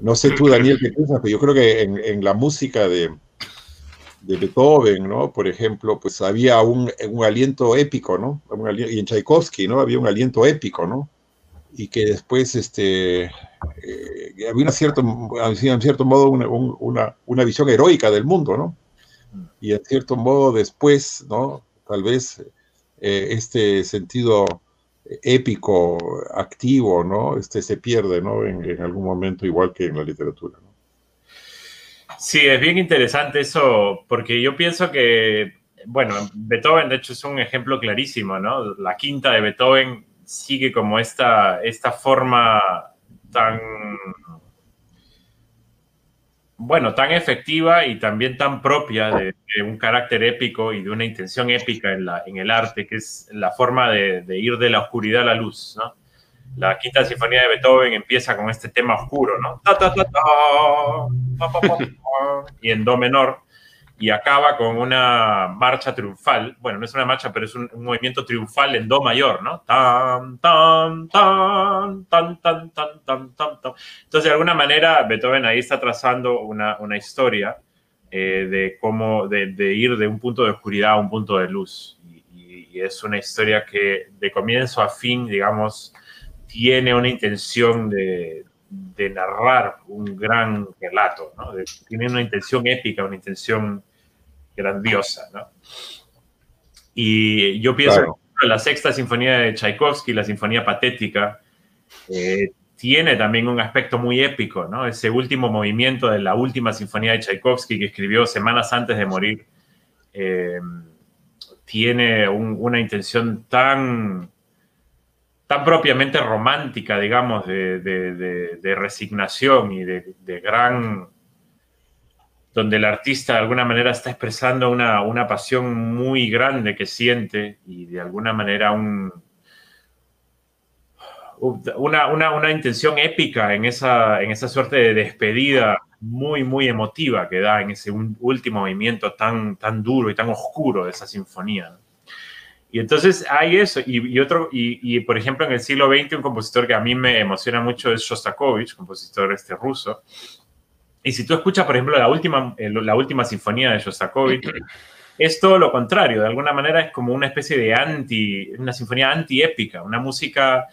no sé tú, Daniel, qué piensas, pero yo creo que en, la música de, de Beethoven, ¿no? Por ejemplo, pues había un, un aliento épico, ¿no? y en Tchaikovsky, ¿no? Había un aliento épico, ¿no? Y que después, este, eh, había una cierto, en cierto modo una, una, una, visión heroica del mundo, ¿no? Y en cierto modo después, ¿no? Tal vez eh, este sentido épico, activo, ¿no? Este se pierde, ¿no? En, en algún momento, igual que en la literatura, ¿no? Sí, es bien interesante eso, porque yo pienso que, bueno, Beethoven de hecho es un ejemplo clarísimo, ¿no? La quinta de Beethoven sigue como esta, esta forma tan, bueno, tan efectiva y también tan propia de, un carácter épico y de una intención épica en, el arte, que es la forma de, ir de la oscuridad a la luz, la quinta sinfonía de Beethoven empieza con este tema oscuro, ¿no? Y en do menor, y acaba con una marcha triunfal. Bueno, no es una marcha, pero es un, un movimiento triunfal en do mayor, ¿no? Tan, tan, tan, tan, tan, tan, tan, tan, tan. Entonces, de alguna manera, Beethoven ahí está trazando una, una historia eh, de cómo, de, de, ir de un punto de oscuridad a un punto de luz. Y, y, y es una historia que de comienzo a fin, digamos, tiene una intención de, de narrar un gran relato, ¿no? de, tiene una intención épica, una intención grandiosa. ¿no? Y yo pienso claro. que la sexta sinfonía de Tchaikovsky, la sinfonía patética, eh, tiene también un aspecto muy épico, ¿no? Ese último movimiento de la última sinfonía de Tchaikovsky que escribió semanas antes de morir, eh, tiene un, una intención tan tan propiamente romántica, digamos, de, resignación y de, gran... donde el artista de alguna manera está expresando una, una, pasión muy grande que siente y de alguna manera un, una, una, una intención épica en esa, en esa suerte de despedida muy, muy emotiva que da en ese último movimiento tan, tan duro y tan oscuro de esa sinfonía. Y entonces hay eso, y, y otro, y, y, por ejemplo en el siglo XX un compositor que a mí me emociona mucho es Shostakovich, compositor este ruso. Y si tú escuchas, por ejemplo, la última, la última sinfonía de Shostakovich, es todo lo contrario, de alguna manera es como una especie de anti, una sinfonía antiépica, una música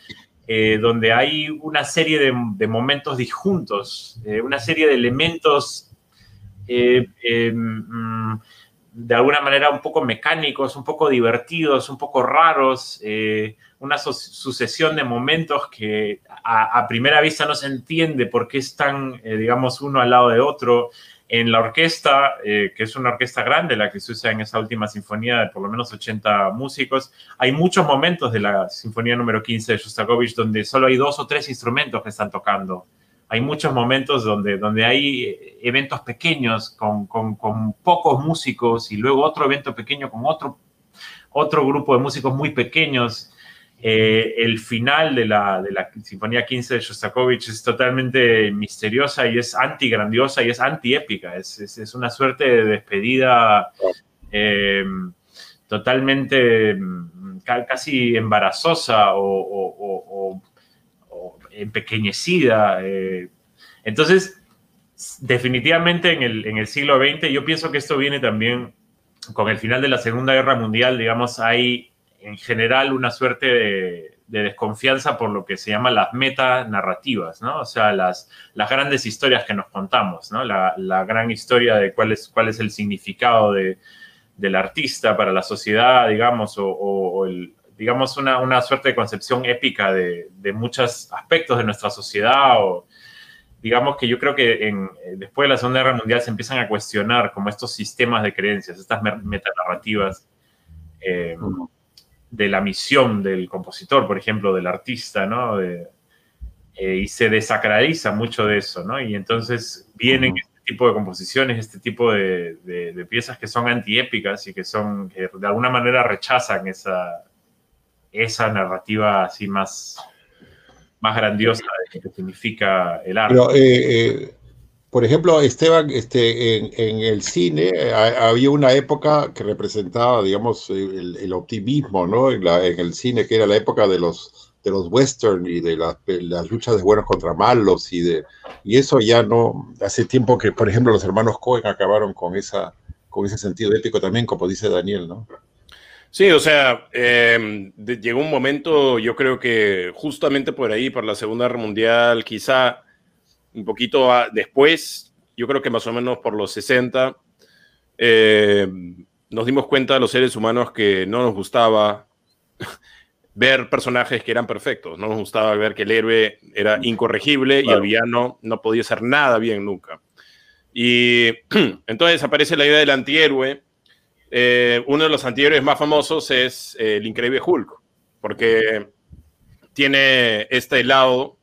eh, donde hay una serie de, de momentos disjuntos, eh, una serie de elementos eh, mm, de alguna manera un poco mecánicos, un poco divertidos, un poco raros, eh, una su sucesión de momentos que a, a, primera vista no se entiende por qué están, eh, digamos, uno al lado de otro. En la orquesta, eh, que es una orquesta grande, la que se usa en esa última sinfonía de por lo menos 80 músicos, hay muchos momentos de la sinfonía número 15 de Shostakovich donde solo hay dos o tres instrumentos que están tocando hay muchos momentos donde, donde hay eventos pequeños con, con, con, pocos músicos y luego otro evento pequeño con otro, otro grupo de músicos muy pequeños. Eh, el final de la, de la Sinfonía 15 de Shostakovich es totalmente misteriosa y es anti-grandiosa y es anti-épica. Es, es, es, una suerte de despedida eh, totalmente mm, casi embarazosa o, empequeñecida. Eh. Entonces, definitivamente en el, en el siglo XX, yo pienso que esto viene también con el final de la Segunda Guerra Mundial, digamos, hay en general una suerte de, desconfianza por lo que se llama las metanarrativas, ¿no? O sea, las, las grandes historias que nos contamos, ¿no? La, gran historia de cuál es, cuál es el significado del artista para la sociedad, digamos, o, digamos una, una, suerte de concepción épica de, de, muchos aspectos de nuestra sociedad o digamos que yo creo que en, después de la Segunda Guerra Mundial se empiezan a cuestionar como estos sistemas de creencias, estas metanarrativas. Eh, de la misión del compositor, por ejemplo, del artista, ¿no? Eh, y se desacraliza mucho de eso, ¿no? Y entonces vienen este tipo de composiciones, este tipo de, piezas que son antiépicas y que son, que de alguna manera rechazan esa, esa narrativa así más, más grandiosa de lo que significa el arte. Eh, eh, por ejemplo, Esteban, este, en, el cine eh, había una época que representaba, digamos, el, optimismo, ¿no? En, el cine, que era la época de los, de los western y de las, luchas de buenos contra malos y de y eso ya no hace tiempo que, por ejemplo, los hermanos Cohen acabaron con esa con ese sentido épico también, como dice Daniel, ¿no? Sí, o sea, em, llegó un momento, yo creo que justamente por ahí, por la Segunda Guerra Mundial, quizá un poquito después, yo creo que más o menos por los 60, eh, nos dimos cuenta los seres humanos que no nos gustaba ver personajes que eran perfectos, no nos gustaba ver que el héroe era incorregible y el villano no podía hacer nada bien nunca. Y entonces aparece la idea del antihéroe. Eh, uno de los antihéroes más famosos es el increíble Hulk, porque tiene este lado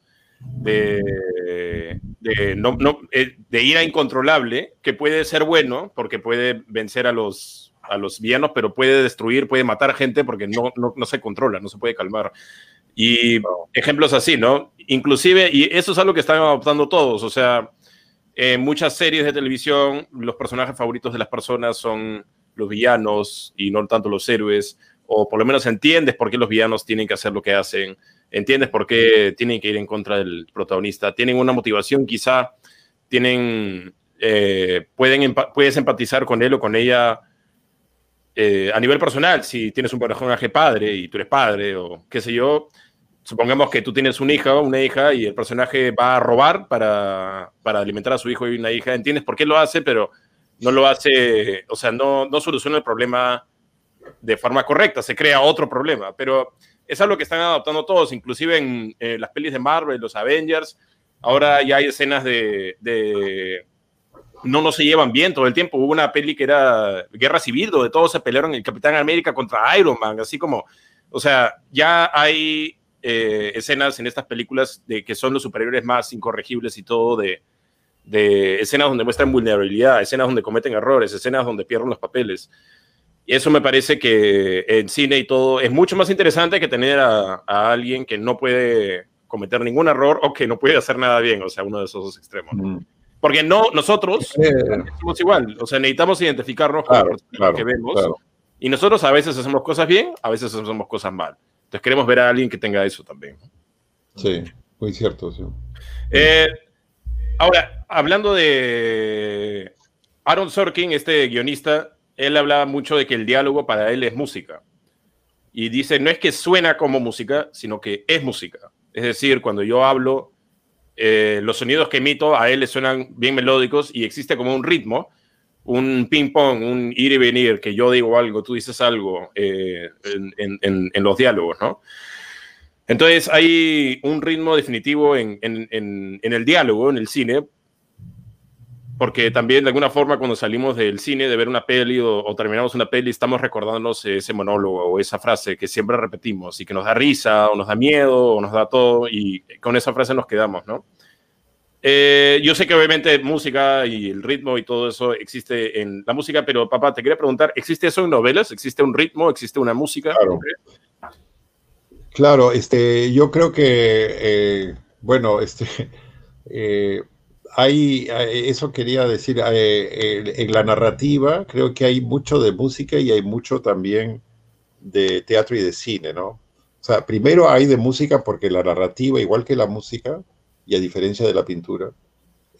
eh, de ira incontrolable, que puede ser bueno porque puede vencer a los, a los villanos, pero puede destruir, puede matar gente porque no, no, no se controla, no se puede calmar. Y ejemplos así, ¿no? Inclusive, y eso es algo que están adoptando todos, o sea, en muchas series de televisión los personajes favoritos de las personas son los villanos y no tanto los héroes, o por lo menos entiendes por qué los villanos tienen que hacer lo que hacen entiendes por qué tienen que ir en contra del protagonista, tienen una motivación quizá, tienen, eh, pueden, puedes empatizar con él o con ella eh, a nivel personal, si tienes un personaje padre y tú eres padre o qué sé yo, supongamos que tú tienes una hija o una hija y el personaje va a robar para, para, alimentar a su hijo y una hija, entiendes por qué lo hace, pero no lo hace, o sea, no, no soluciona el problema de forma correcta, se crea otro problema, pero es algo que están adoptando todos, inclusive en las pelis de Marvel, los Avengers. Ahora ya hay escenas de, no, no se llevan bien todo el tiempo. Hubo una peli que era Guerra Civil, donde todos se pelearon el Capitán América contra Iron Man, así como, o sea, ya hay eh, escenas en estas películas de que son los superiores más incorregibles y todo de, de escenas donde muestran vulnerabilidad, escenas donde cometen errores, escenas donde pierden los papeles. Y eso me parece que en cine y todo es mucho más interesante que tener a, alguien que no puede cometer ningún error o que no puede hacer nada bien, o sea, uno de esos dos extremos. Mm. Porque no, nosotros eh. somos igual, o sea, necesitamos identificarnos con lo que vemos. Y nosotros a veces hacemos cosas bien, a veces hacemos cosas mal. Entonces queremos ver a alguien que tenga eso también. Sí, muy cierto. Sí. Eh, ahora, hablando de Aaron Sorkin, este guionista, él hablaba mucho de que el diálogo para él es música. Y dice, no es que suena como música, sino que es música. Es decir, cuando yo hablo, eh, los sonidos que emito a él le suenan bien melódicos y existe como un ritmo, un ping-pong, un ir y venir, que yo digo algo, tú dices algo eh, en, los diálogos, ¿no? Entonces hay un ritmo definitivo en, el diálogo, en el cine, porque también de alguna forma cuando salimos del cine de ver una peli o, terminamos una peli estamos recordándonos ese monólogo o esa frase que siempre repetimos y que nos da risa o nos da miedo o nos da todo y con esa frase nos quedamos, ¿no? Eh, yo sé que obviamente música y el ritmo y todo eso existe en la música, pero papá, te quería preguntar, ¿existe eso en novelas? ¿Existe un ritmo? ¿Existe una música? Claro, claro este, yo creo que, eh, bueno, este... Eh, hay, eso quería decir, eh, en la narrativa creo que hay mucho de música y hay mucho también de teatro y de cine, ¿no? O sea, primero hay de música porque la narrativa, igual que la música, y a diferencia de la pintura,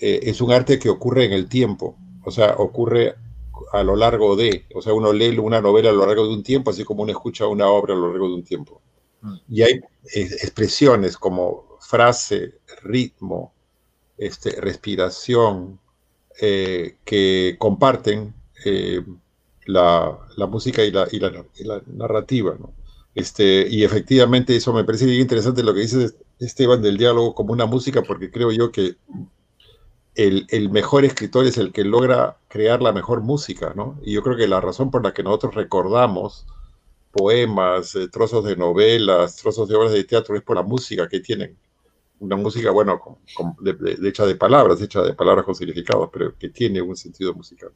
eh, es un arte que ocurre en el tiempo, o sea, ocurre a lo largo de, o sea, uno lee una novela a lo largo de un tiempo, así como uno escucha una obra a lo largo de un tiempo. Y hay eh, expresiones como frase, ritmo, este, respiración, eh, que comparten eh, la, música y la, y la, narrativa. Este, y efectivamente eso me parece bien interesante lo que dice Esteban del diálogo como una música, porque creo yo que el, el, mejor escritor es el que logra crear la mejor música, ¿no? Y yo creo que la razón por la que nosotros recordamos poemas, eh, trozos de novelas, trozos de obras de teatro es por la música que tienen una música, bueno, de, hecha de palabras, hecha de palabras con significados, pero que tiene un sentido musical.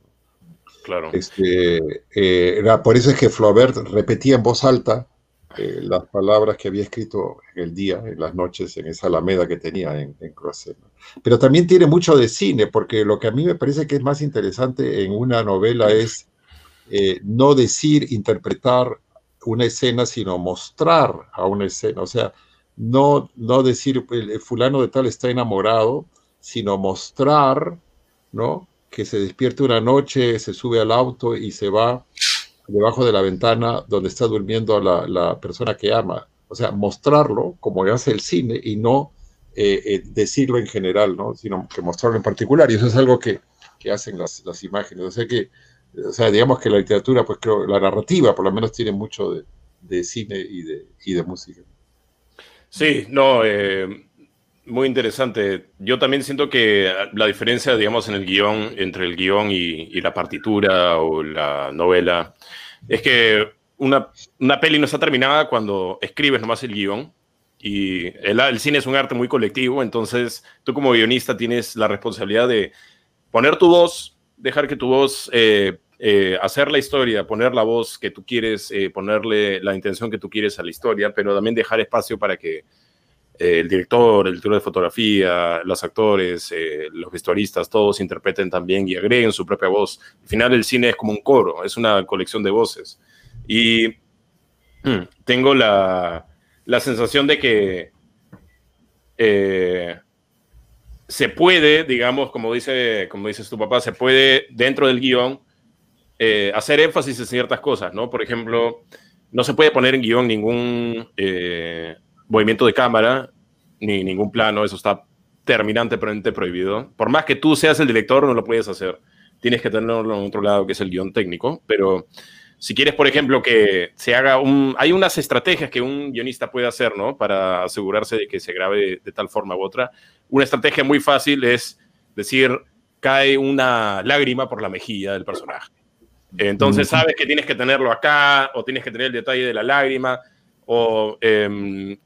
Claro. Este, eh, era, por eso es que Flaubert repetía en voz alta eh, las palabras que había escrito en el día, en las noches, en esa alameda que tenía en, en Pero también tiene mucho de cine, porque lo que a mí me parece que es más interesante en una novela es eh, no decir, interpretar una escena, sino mostrar a una escena. O sea, no, no decir el, fulano de tal está enamorado, sino mostrar, ¿no? Que se despierte una noche, se sube al auto y se va debajo de la ventana donde está durmiendo la, la persona que ama. O sea, mostrarlo como hace el cine y no eh, eh, decirlo en general, ¿no? Sino que mostrarlo en particular. Y eso es algo que, que hacen las, las, imágenes. O sea que, o sea, digamos que la literatura, pues creo, la narrativa por lo menos tiene mucho de, de cine y de, y de música. Sí, no, eh, muy interesante. Yo también siento que la diferencia, digamos, en el guion, entre el guion y, la partitura o la novela, es que una, una, peli no está terminada cuando escribes nomás el guion. Y el, cine es un arte muy colectivo, entonces tú como guionista tienes la responsabilidad de poner tu voz, dejar que tu voz eh, eh, hacer la historia, poner la voz que tú quieres, eh, ponerle la intención que tú quieres a la historia, pero también dejar espacio para que el director, el director de fotografía, los actores, los vestuaristas, todos interpreten también y agreguen su propia voz. Al final el cine es como un coro, es una colección de voces. Y mm, tengo la, la, sensación de que se puede, digamos, como dice, como dices tu papá, se puede dentro del guion eh, hacer énfasis en ciertas cosas, ¿no? Por ejemplo, no se puede poner en guion ningún eh, movimiento de cámara, ni ningún plano, eso está terminantemente prohibido. Por más que tú seas el director, no lo puedes hacer. Tienes que tenerlo en otro lado, que es el guion técnico, pero si quieres, por ejemplo, que se haga un... Hay unas estrategias que un guionista puede hacer, ¿no? Para asegurarse de que se grabe de tal forma u otra. Una estrategia muy fácil es decir, cae una lágrima por la mejilla del personaje. Entonces sabes que tienes que tenerlo acá o tienes que tener el detalle de la lágrima o em,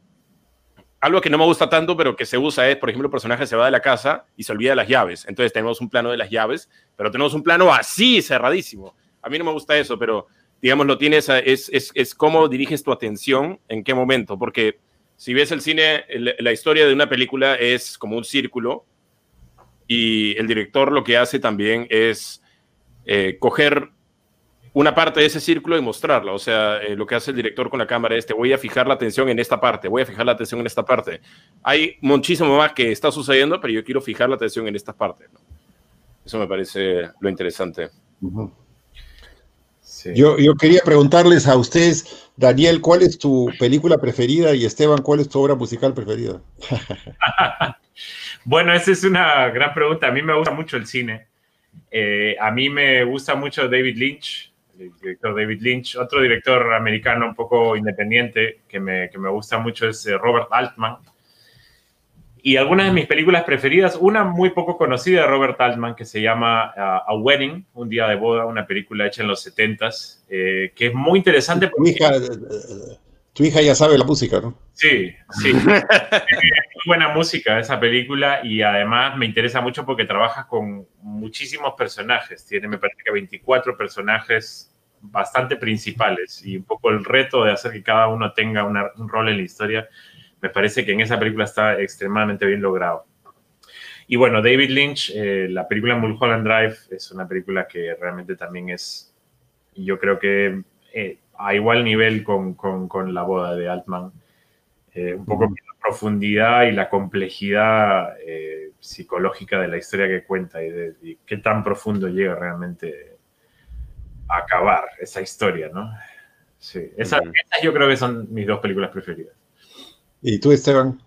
algo que no me gusta tanto pero que se usa es, por ejemplo, el personaje se va de la casa y se olvida de las llaves. Entonces tenemos un plano de las llaves, pero tenemos un plano así cerradísimo. A mí no me gusta eso, pero digamos, lo tienes, es, es, es cómo diriges tu atención, en qué momento, porque si ves el cine, la historia de una película es como un círculo y el director lo que hace también es eh, coger una parte de ese círculo y mostrarla. O sea, eh, lo que hace el director con la cámara es, te voy a fijar la atención en esta parte, voy a fijar la atención en esta parte. Hay muchísimo más que está sucediendo, pero yo quiero fijar la atención en esta parte. Eso me parece lo interesante. Yo, yo, quería preguntarles a ustedes, Daniel, ¿cuál es tu película preferida? Y Esteban, ¿cuál es tu obra musical preferida? bueno, esa es una gran pregunta. A mí me gusta mucho el cine. Eh, a mí me gusta mucho David Lynch el director David Lynch. Otro director americano un poco independiente que me, que me gusta mucho es eh, Robert Altman. Y algunas de mis películas preferidas, una muy poco conocida de Robert Altman que se llama uh, A Wedding, Un Día de Boda, una película hecha en los 70s, eh, que es muy interesante. Tu, hija, eh, tu hija ya sabe la música, ¿no? Sí, sí. muy buena música esa película y además me interesa mucho porque trabaja con muchísimos personajes. Tiene, me parece que 24 personajes bastante principales y un poco el reto de hacer que cada uno tenga un rol en la historia, me parece que en esa película está extremadamente bien logrado. Y bueno, David Lynch, eh, la película Mulholland Drive es una película que realmente también es, yo creo que eh, a igual nivel con, con, la boda de Altman. Eh, un poco la profundidad y la complejidad psicológica de la historia que cuenta y, de, qué tan profundo llega realmente a acabar esa historia, ¿no? Sí, esas yo creo que son mis dos películas preferidas. ¿Y tú, Esteban?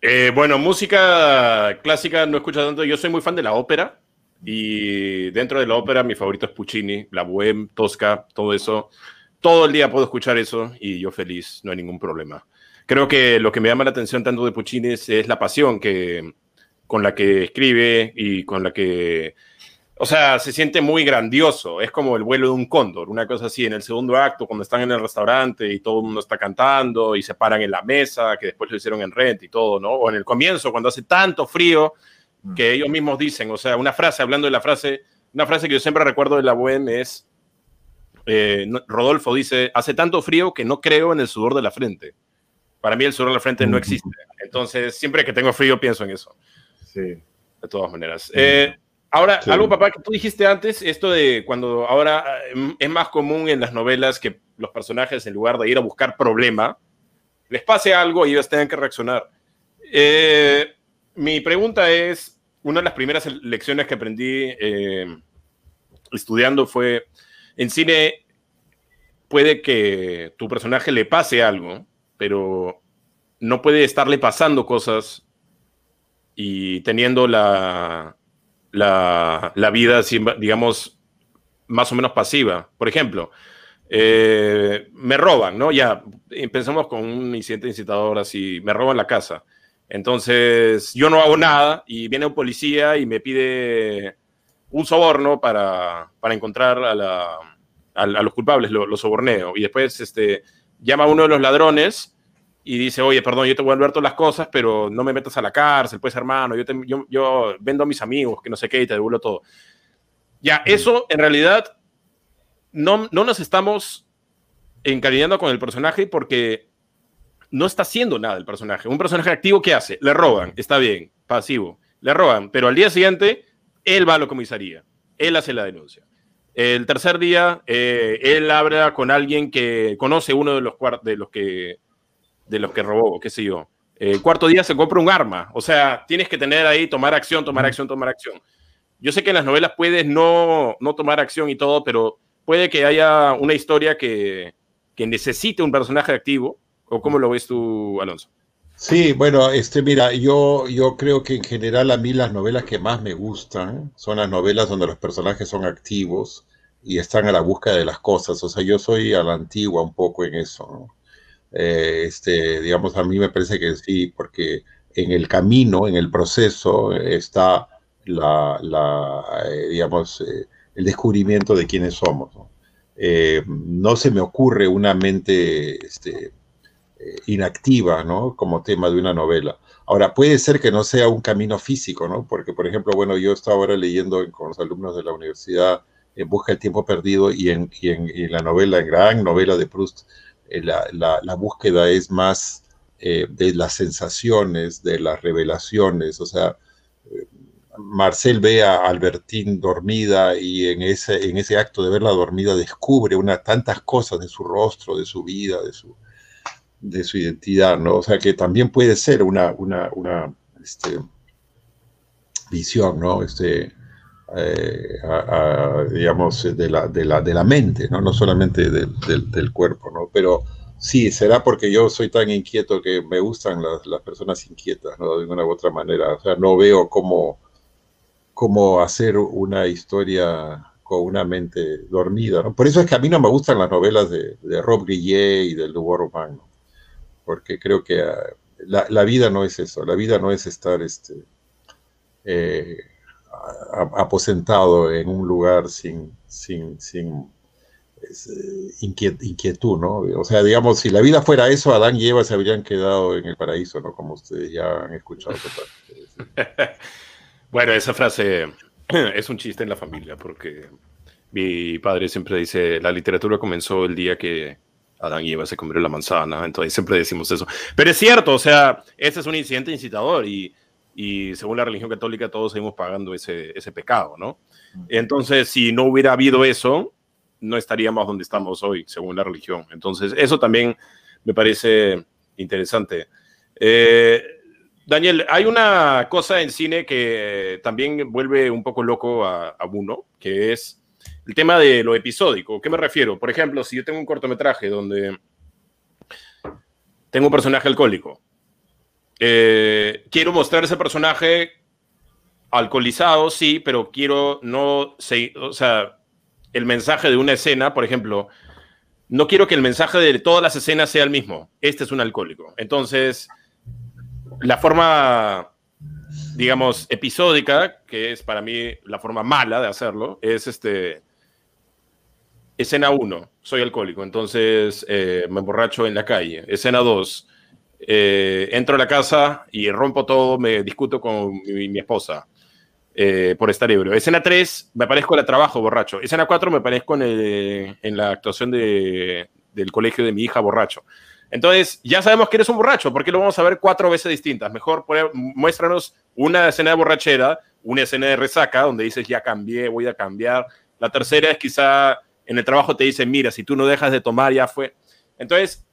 Eh, bueno, música clásica no escucho tanto. Yo soy muy fan de la ópera y dentro de la ópera mi favorito es Puccini, la Bohème, Tosca, todo eso. Todo el día puedo escuchar eso y yo feliz, no hay ningún problema. Creo que lo que me llama la atención tanto de Puccini es, es la pasión que, con la que escribe y con la que o sea, se siente muy grandioso. Es como el vuelo de un cóndor, una cosa así. En el segundo acto, cuando están en el restaurante y todo el mundo está cantando y se paran en la mesa, que después lo hicieron en Rent y todo, ¿no? O en el comienzo, cuando hace tanto frío mm. que ellos mismos dicen, o sea, una frase, hablando de la frase, una frase que yo siempre recuerdo de la Bohème es, eh, Rodolfo dice, hace tanto frío que no creo en el sudor de la frente. Para mí el sudor de la frente no existe. Entonces, siempre que tengo frío pienso en eso. Sí. De todas maneras. Eh, Ahora, algo, papá, que tú dijiste antes, esto de cuando ahora em, es más común en las novelas que los personajes, en lugar de ir a buscar problema, les pase algo y ellos tengan que reaccionar. Eh, mi pregunta es, una de las primeras lecciones que aprendí eh, estudiando fue, en cine puede que tu personaje le pase algo, pero no puede estarle pasando cosas y teniendo la, la, la vida, digamos, más o menos pasiva. Por ejemplo, eh, me roban, ¿no? Ya, empezamos con un incidente incitador así, me roban la casa. Entonces, yo no hago nada y viene un policía y me pide un soborno para, para encontrar a, la, a, los culpables, lo, lo, soborneo. Y después este, llama a uno de los ladrones y dice, oye, perdón, yo te voy a ver todas las cosas, pero no me metas a la cárcel, pues hermano, yo, yo, yo, vendo a mis amigos, que no sé qué, y te devuelvo todo. Ya, eso en realidad no, no nos estamos encariñando con el personaje porque no está haciendo nada el personaje. Un personaje activo, ¿qué hace? Le roban, está bien, pasivo, le roban, pero al día siguiente él va a la comisaría, él hace la denuncia. El tercer día, eh, él habla con alguien que conoce uno de los, de los que de los que robó, qué sé yo. El cuarto día se compra un arma. O sea, tienes que tener ahí, tomar acción, tomar acción, tomar acción. Yo sé que en las novelas puedes no, no tomar acción y todo, pero puede que haya una historia que, que necesite un personaje activo. ¿O cómo lo ves tú, Alonso? Sí, bueno, este, mira, yo, yo creo que en general a mí las novelas que más me gustan son las novelas donde los personajes son activos y están a la búsqueda de las cosas. O sea, yo soy a la antigua un poco en eso. ¿no? Eh, este, digamos, a mí me parece que sí, porque en el camino, en el proceso, está la, eh, digamos, eh, el descubrimiento de quiénes somos. ¿no? se me ocurre una mente este, inactiva, ¿no? Como tema de una novela. Ahora, puede ser que no sea un camino físico, ¿no? Porque, por ejemplo, bueno, yo estaba ahora leyendo con los alumnos de la universidad En Busca del Tiempo Perdido y en, y en, y en la novela, en gran novela de Proust, eh, la, búsqueda es más eh, de las sensaciones, de las revelaciones, o sea, eh, Marcel ve a Albertín dormida y en ese, en ese acto de verla dormida descubre una, tantas cosas de su rostro, de su vida, de su, de su identidad, ¿no? O sea que también puede ser una, una, una este, visión, ¿no? Este, eh, digamos, de la, de, la, de la mente, ¿no? no solamente del, del, cuerpo, ¿no? Pero sí, será porque yo soy tan inquieto que me gustan las, las, personas inquietas, ¿no? De una u otra manera. O sea, no veo cómo, cómo hacer una historia con una mente dormida, ¿no? Por eso es que a mí no me gustan las novelas de, de Rob Grillet y del Dubois Roman, ¿no? Porque creo que uh, la, la, vida no es eso, la vida no es estar, este... Eh, aposentado en un lugar sin, sin, sin eh, inquietud, ¿no? O sea, digamos, si la vida fuera eso, Adán y Eva se habrían quedado en el paraíso, ¿no? Como ustedes ya han escuchado. bueno, esa frase es un chiste en la familia, porque mi padre siempre dice, la literatura comenzó el día que Adán y Eva se comieron la manzana, entonces siempre decimos eso. Pero es cierto, o sea, ese es un incidente incitador y y según la religión católica todos seguimos pagando ese, ese pecado, ¿no? Entonces, si no hubiera habido eso, no estaríamos donde estamos hoy, según la religión. Entonces, eso también me parece interesante. Eh, Daniel, hay una cosa en cine que también vuelve un poco loco a, a, uno, que es el tema de lo episódico. ¿Qué me refiero? Por ejemplo, si yo tengo un cortometraje donde tengo un personaje alcohólico, eh, quiero mostrar ese personaje alcoholizado, sí, pero quiero no, o sea, el mensaje de una escena, por ejemplo, no quiero que el mensaje de todas las escenas sea el mismo. Este es un alcohólico. Entonces, la forma, digamos, episódica, que es para mí la forma mala de hacerlo, es este. Escena 1, soy alcohólico, entonces eh, me emborracho en la calle. Escena 2, eh, entro a la casa y rompo todo, me discuto con mi, esposa eh, por estar ebrio. Escena 3, me aparezco en el trabajo borracho. Escena 4, me aparezco en, la actuación de, del colegio de mi hija borracho. Entonces, ya sabemos que eres un borracho, porque lo vamos a ver cuatro veces distintas. Mejor muéstranos una escena de borrachera, una escena de resaca, donde dices, ya cambié, voy a cambiar. La tercera es quizá en el trabajo te dicen, mira, si tú no dejas de tomar, ya fue. Entonces,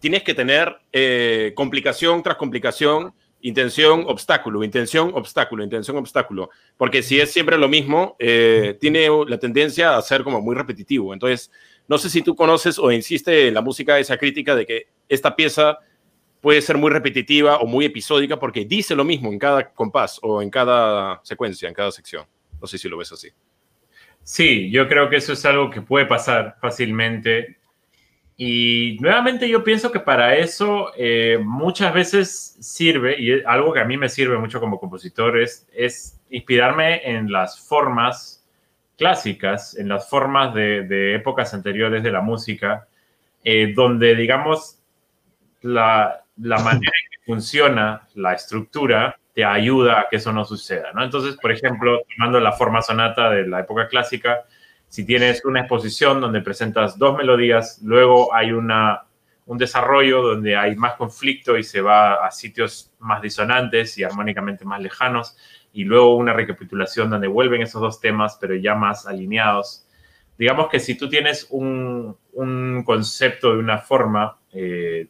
tienes que tener eh, complicación tras complicación, intención, obstáculo, intención, obstáculo, intención, obstáculo. Porque si es siempre lo mismo, eh, tiene la tendencia a ser como muy repetitivo. Entonces, no sé si tú conoces o insiste en la música esa crítica de que esta pieza puede ser muy repetitiva o muy episódica porque dice lo mismo en cada compás o en cada secuencia, en cada sección. No sé si lo ves así. Sí, yo creo que eso es algo que puede pasar fácilmente. Y nuevamente yo pienso que para eso eh, muchas veces sirve, y algo que a mí me sirve mucho como compositor, es, es inspirarme en las formas clásicas, en las formas de, épocas anteriores de la música, eh, donde, digamos, la, manera en que funciona la estructura te ayuda a que eso no suceda, ¿no? Entonces, por ejemplo, tomando la forma sonata de la época clásica, si tienes una exposición donde presentas dos melodías, luego hay una, un desarrollo donde hay más conflicto y se va a sitios más disonantes y armónicamente más lejanos, y luego una recapitulación donde vuelven esos dos temas, pero ya más alineados. Digamos que si tú tienes un, un concepto de una forma eh,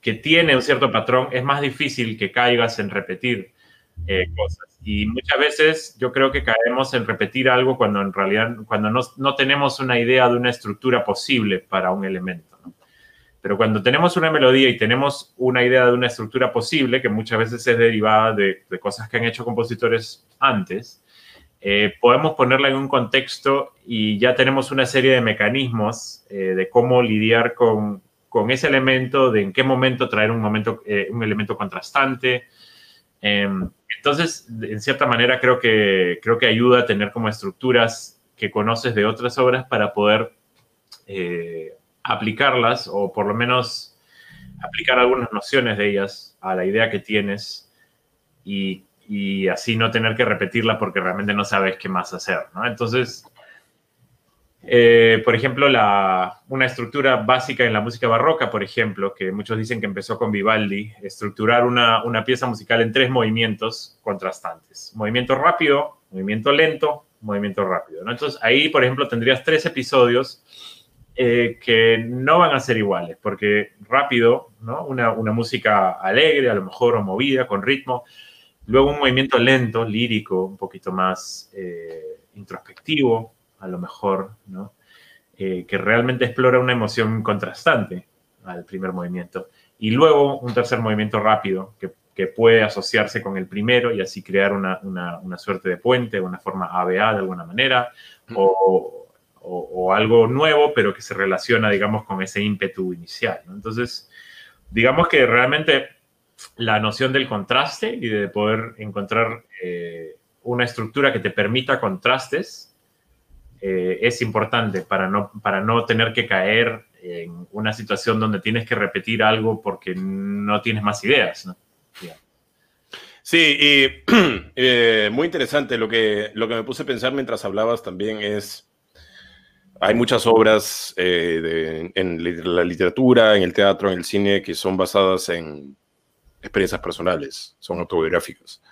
que tiene un cierto patrón, es más difícil que caigas en repetir eh, cosas. Y muchas veces yo creo que caemos en repetir algo cuando en realidad, cuando no, no tenemos una idea de una estructura posible para un elemento. Pero cuando tenemos una melodía y tenemos una idea de una estructura posible, que muchas veces es derivada de, cosas que han hecho compositores antes, eh, podemos ponerla en un contexto y ya tenemos una serie de mecanismos eh, de cómo lidiar con, con, ese elemento, de en qué momento traer un, momento, eh, un elemento contrastante. Em, entonces, en cierta manera, creo que, creo que ayuda a tener como estructuras que conoces de otras obras para poder aplicarlas o por lo menos aplicar algunas nociones de ellas a la idea que tienes y, así no tener que repetirla porque realmente no sabes qué más hacer, ¿no? Entonces, eh, por ejemplo, una estructura básica en la música barroca, por ejemplo, que muchos dicen que empezó con Vivaldi, estructurar una, una pieza musical en tres movimientos contrastantes. Movimiento rápido, movimiento lento, movimiento rápido. ¿no? Entonces ahí, por ejemplo, tendrías tres episodios eh, que no van a ser iguales, porque rápido, ¿no? Una, música alegre, a lo mejor, movida, con ritmo, luego un movimiento lento, lírico, un poquito más eh, introspectivo, a lo mejor, ¿no? Eh, que realmente explora una emoción contrastante al primer movimiento. Y luego un tercer movimiento rápido, que, puede asociarse con el primero y así crear una, una suerte de puente, una forma ABA de alguna manera, o, o, algo nuevo, pero que se relaciona, digamos, con ese ímpetu inicial. Entonces, digamos que realmente la noción del contraste y de poder encontrar eh, una estructura que te permita contrastes eh, es importante para no, para no tener que caer en una situación donde tienes que repetir algo porque no tienes más ideas. Sí, y eh, muy interesante lo que, lo que me puse a pensar mientras hablabas también es hay muchas obras eh, en la literatura, en el teatro, en el cine que son basadas en, experiencias personales, son autobiográficas.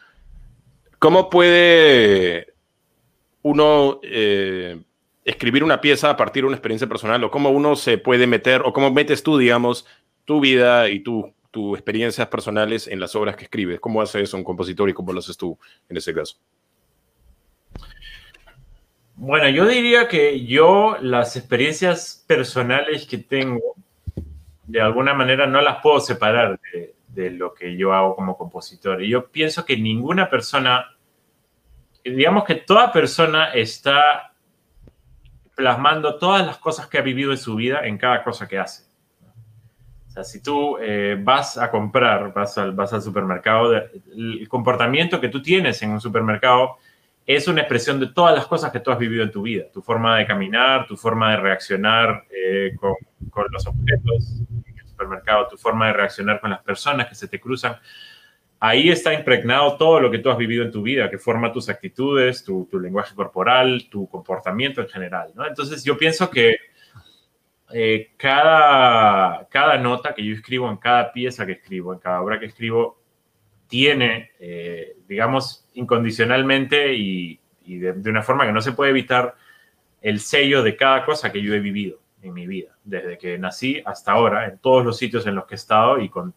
¿Cómo puede uno eh, escribir una pieza a partir de una experiencia personal o cómo uno se puede meter o cómo metes tú, digamos, tu vida y tus experiencias personales en las obras que escribes? ¿Cómo hace eso un compositor y cómo lo haces tú en ese caso? Bueno, yo diría que yo las experiencias personales que tengo, de alguna manera no las puedo separar de, de lo que yo hago como compositor. Y yo pienso que ninguna persona, digamos que toda persona está plasmando todas las cosas que ha vivido en su vida en cada cosa que hace. O sea, si tú eh, vas a comprar, vas al, vas al supermercado, el comportamiento que tú tienes en un supermercado es una expresión de todas las cosas que tú has vivido en tu vida. Tu forma de caminar, tu forma de reaccionar eh, con, con, los objetos en el supermercado, tu forma de reaccionar con las personas que se te cruzan. Ahí está impregnado todo lo que tú has vivido en tu vida, que forma tus actitudes, tu, lenguaje corporal, tu comportamiento en general. Entonces yo pienso que eh, cada, cada nota que yo escribo, en cada pieza que escribo, en cada obra que escribo, tiene, eh, digamos, incondicionalmente y, y de, de, una forma que no se puede evitar el sello de cada cosa que yo he vivido en mi vida, desde que nací hasta ahora, en todos los sitios en los que he estado y con...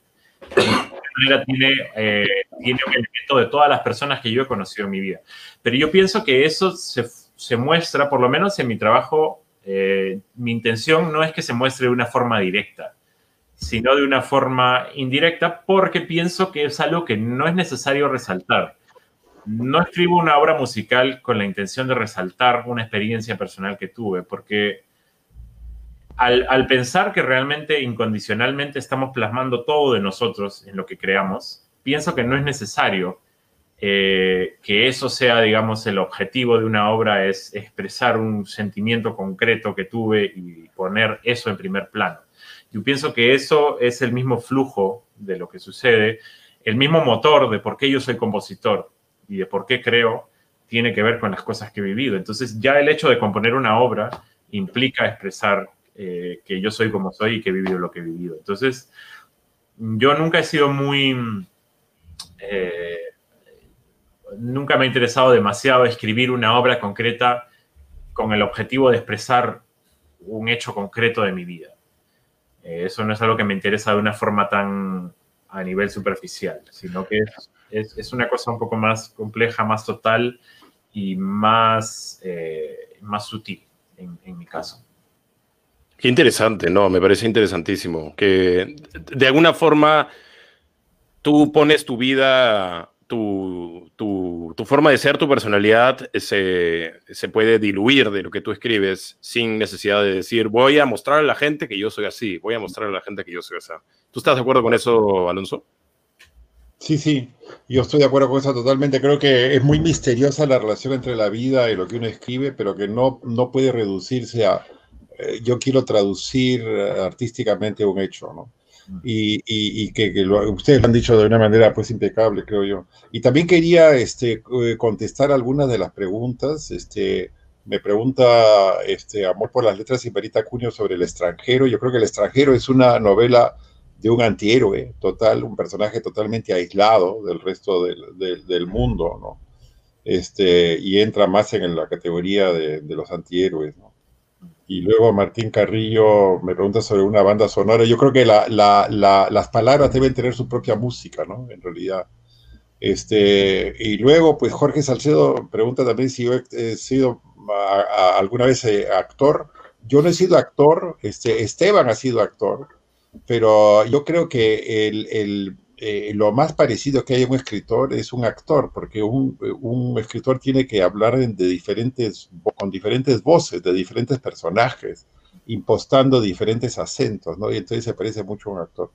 tiene, eh, tiene un elemento de todas las personas que yo he conocido en mi vida. Pero yo pienso que eso se, se muestra, por lo menos en mi trabajo, eh, mi intención no es que se muestre de una forma directa, sino de una forma indirecta, porque pienso que es algo que no es necesario resaltar. No escribo una obra musical con la intención de resaltar una experiencia personal que tuve, porque al, pensar que realmente incondicionalmente estamos plasmando todo de nosotros en lo que creamos, pienso que no es necesario eh, que eso sea, digamos, el objetivo de una obra, es expresar un sentimiento concreto que tuve y poner eso en primer plano. Yo pienso que eso es el mismo flujo de lo que sucede, el mismo motor de por qué yo soy compositor y de por qué creo, tiene que ver con las cosas que he vivido. Entonces ya el hecho de componer una obra implica expresar eh, que yo soy como soy y que he vivido lo que he vivido. Entonces, yo nunca he sido muy... Eh, nunca me ha interesado demasiado escribir una obra concreta con el objetivo de expresar un hecho concreto de mi vida. Eh, eso no es algo que me interesa de una forma tan a nivel superficial, sino que es, una cosa un poco más compleja, más total y más, más sutil en mi caso. Qué interesante, no, me parece interesantísimo. Que de alguna forma tú pones tu vida, tu, tu, forma de ser, tu personalidad se, se, puede diluir de lo que tú escribes sin necesidad de decir, voy a mostrar a la gente que yo soy así, voy a mostrar a la gente que yo soy así. ¿Tú estás de acuerdo con eso, Alonso? Sí, sí, yo estoy de acuerdo con eso totalmente. Creo que es muy misteriosa la relación entre la vida y lo que uno escribe, pero que no, no puede reducirse a yo quiero traducir eh, artísticamente un hecho, ¿no? Y, y, y que, que lo, ustedes lo han dicho de una manera pues impecable, creo yo. Y también quería este, contestar algunas de las preguntas. Este, me pregunta este, Amor por las Letras y Marita Cunio sobre el extranjero. Yo creo que el extranjero es una novela de un antihéroe total, un personaje totalmente aislado del resto del, del, del mundo, ¿no? Este, y entra más en la categoría de, de los antihéroes, ¿no? Y luego Martín Carrillo me pregunta sobre una banda sonora. Yo creo que la, la, la, las palabras deben tener su propia música, ¿no? En realidad. Este, y luego, pues Jorge Salcedo pregunta también si yo he, sido a, a, alguna vez eh, actor. Yo no he sido actor, este, Esteban ha sido actor, pero yo creo que el, el eh, lo más parecido que hay a un escritor es un actor, porque un, un escritor tiene que hablar de diferentes, con diferentes voces, de diferentes personajes, impostando diferentes acentos, ¿no? Y entonces se parece mucho a un actor.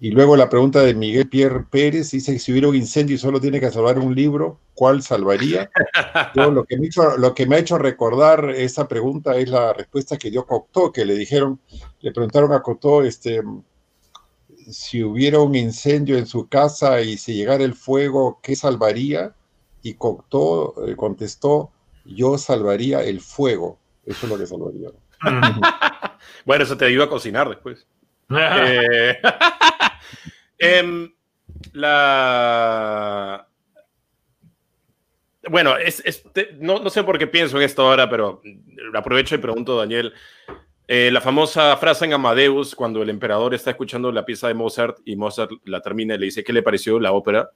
Y luego la pregunta de Miguel Pierre Pérez dice, si hubiera un incendio y solo tiene que salvar un libro, ¿cuál salvaría? Yo, lo, que me hizo, lo que me ha hecho recordar esa pregunta es la respuesta que dio Cocteau, que le dijeron, le preguntaron a Cocteau, este, si hubiera un incendio en su casa y si llegara el fuego, ¿qué salvaría? Y Cocteau eh, contestó, yo salvaría el fuego. Eso es lo que salvaría. bueno, eso te ayuda a cocinar después. eh, eh, la... Bueno, es, no, no, sé por qué pienso en esto ahora, pero aprovecho y pregunto, Daniel. Eh, la famosa frase en Amadeus, cuando el emperador está escuchando la pieza de Mozart y Mozart la termina y le dice qué le pareció la ópera,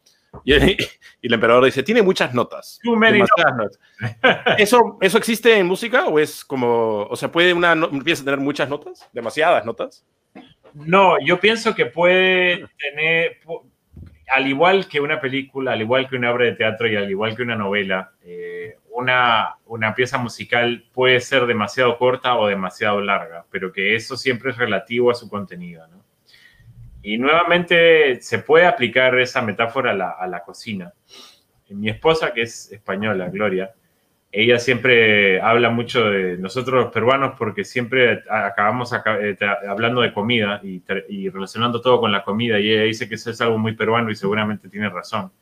y, el emperador dice, tiene muchas notas. notas. ¿Eso, ¿Eso existe en música o es como, o sea, puede una pieza tener muchas notas? ¿Demasiadas notas? No, yo pienso que puede tener, al igual que una película, al igual que una obra de teatro y al igual que una novela, eh, una, una pieza musical puede ser demasiado corta o demasiado larga, pero que eso siempre es relativo a su contenido. Y nuevamente se puede aplicar esa metáfora a la, a la cocina. Mi esposa, que es española, Gloria, ella siempre habla mucho de nosotros los peruanos porque siempre acabamos eh, hablando de comida y, relacionando todo con la comida y ella dice que eso es algo muy peruano y seguramente tiene razón.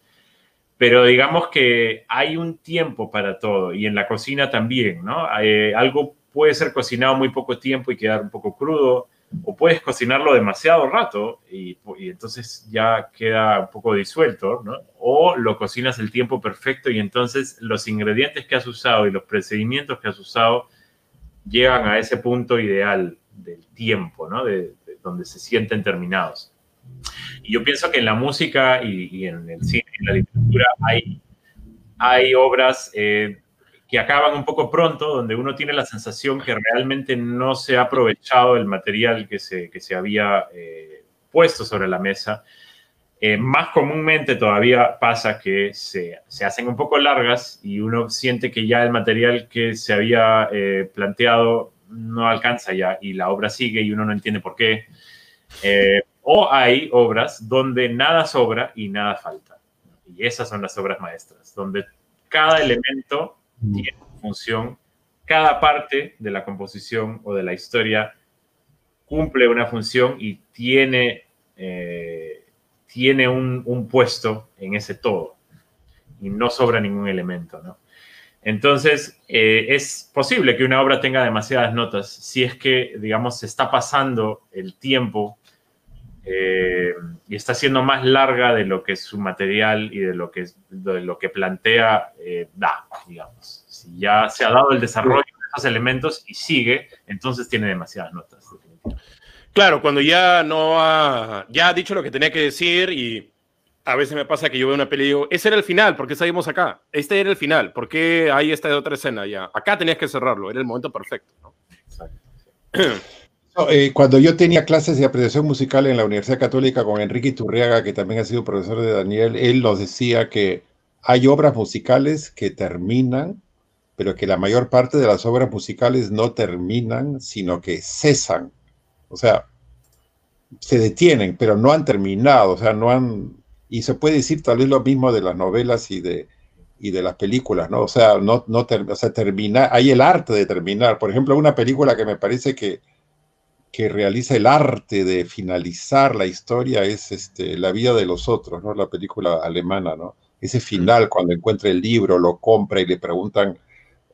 Pero digamos que hay un tiempo para todo y en la cocina también, ¿no? Eh, algo puede ser cocinado muy poco tiempo y quedar un poco crudo, o puedes cocinarlo demasiado rato y, entonces ya queda un poco disuelto, ¿no? O lo cocinas el tiempo perfecto y entonces los ingredientes que has usado y los procedimientos que has usado llegan a ese punto ideal del tiempo, ¿no? De, donde se sienten terminados. Y yo pienso que en la música y, en el cine y en la literatura hay, hay obras eh, que acaban un poco pronto, donde uno tiene la sensación que realmente no se ha aprovechado el material que se, que se había eh, puesto sobre la mesa. Eh, más comúnmente todavía pasa que se, se, hacen un poco largas y uno siente que ya el material que se había eh, planteado no alcanza ya y la obra sigue y uno no entiende por qué. O hay obras donde nada sobra y nada falta. Y esas son las obras maestras, donde cada elemento tiene función, cada parte de la composición o de la historia cumple una función y tiene, eh, tiene un, puesto en ese todo y no sobra ningún elemento, ¿no? Entonces, eh, es posible que una obra tenga demasiadas notas si es que, digamos, se está pasando el tiempo eh, y está siendo más larga de lo que su material y de lo que, de lo que plantea da, digamos si ya se ha dado el desarrollo de esos elementos y sigue, entonces tiene demasiadas notas. Claro, cuando ya no ha, ya ha dicho lo que tenía que decir y a veces me pasa que yo veo una peli y digo, ese era el final, ¿por qué salimos acá? Este era el final, ¿por qué hay esta otra escena ya? Acá tenías que cerrarlo, era el momento perfecto. Eh, cuando yo tenía clases de apreciación musical en la Universidad Católica con Enrique Turriaga, que también ha sido profesor de Daniel, él nos decía que hay obras musicales que terminan pero que la mayor parte de las obras musicales no terminan, sino que cesan. O sea, se detienen, pero no han terminado, o sea, no han... Y se puede decir tal vez lo mismo de las novelas y de, y de las películas, ¿no? O sea, no, no o sea, termina, hay el arte de terminar. Por ejemplo, una película que me parece que, que realiza el arte de finalizar la historia es este, La vida de los otros, ¿no? La película alemana, ¿no? Ese final, cuando encuentra el libro, lo compra y le preguntan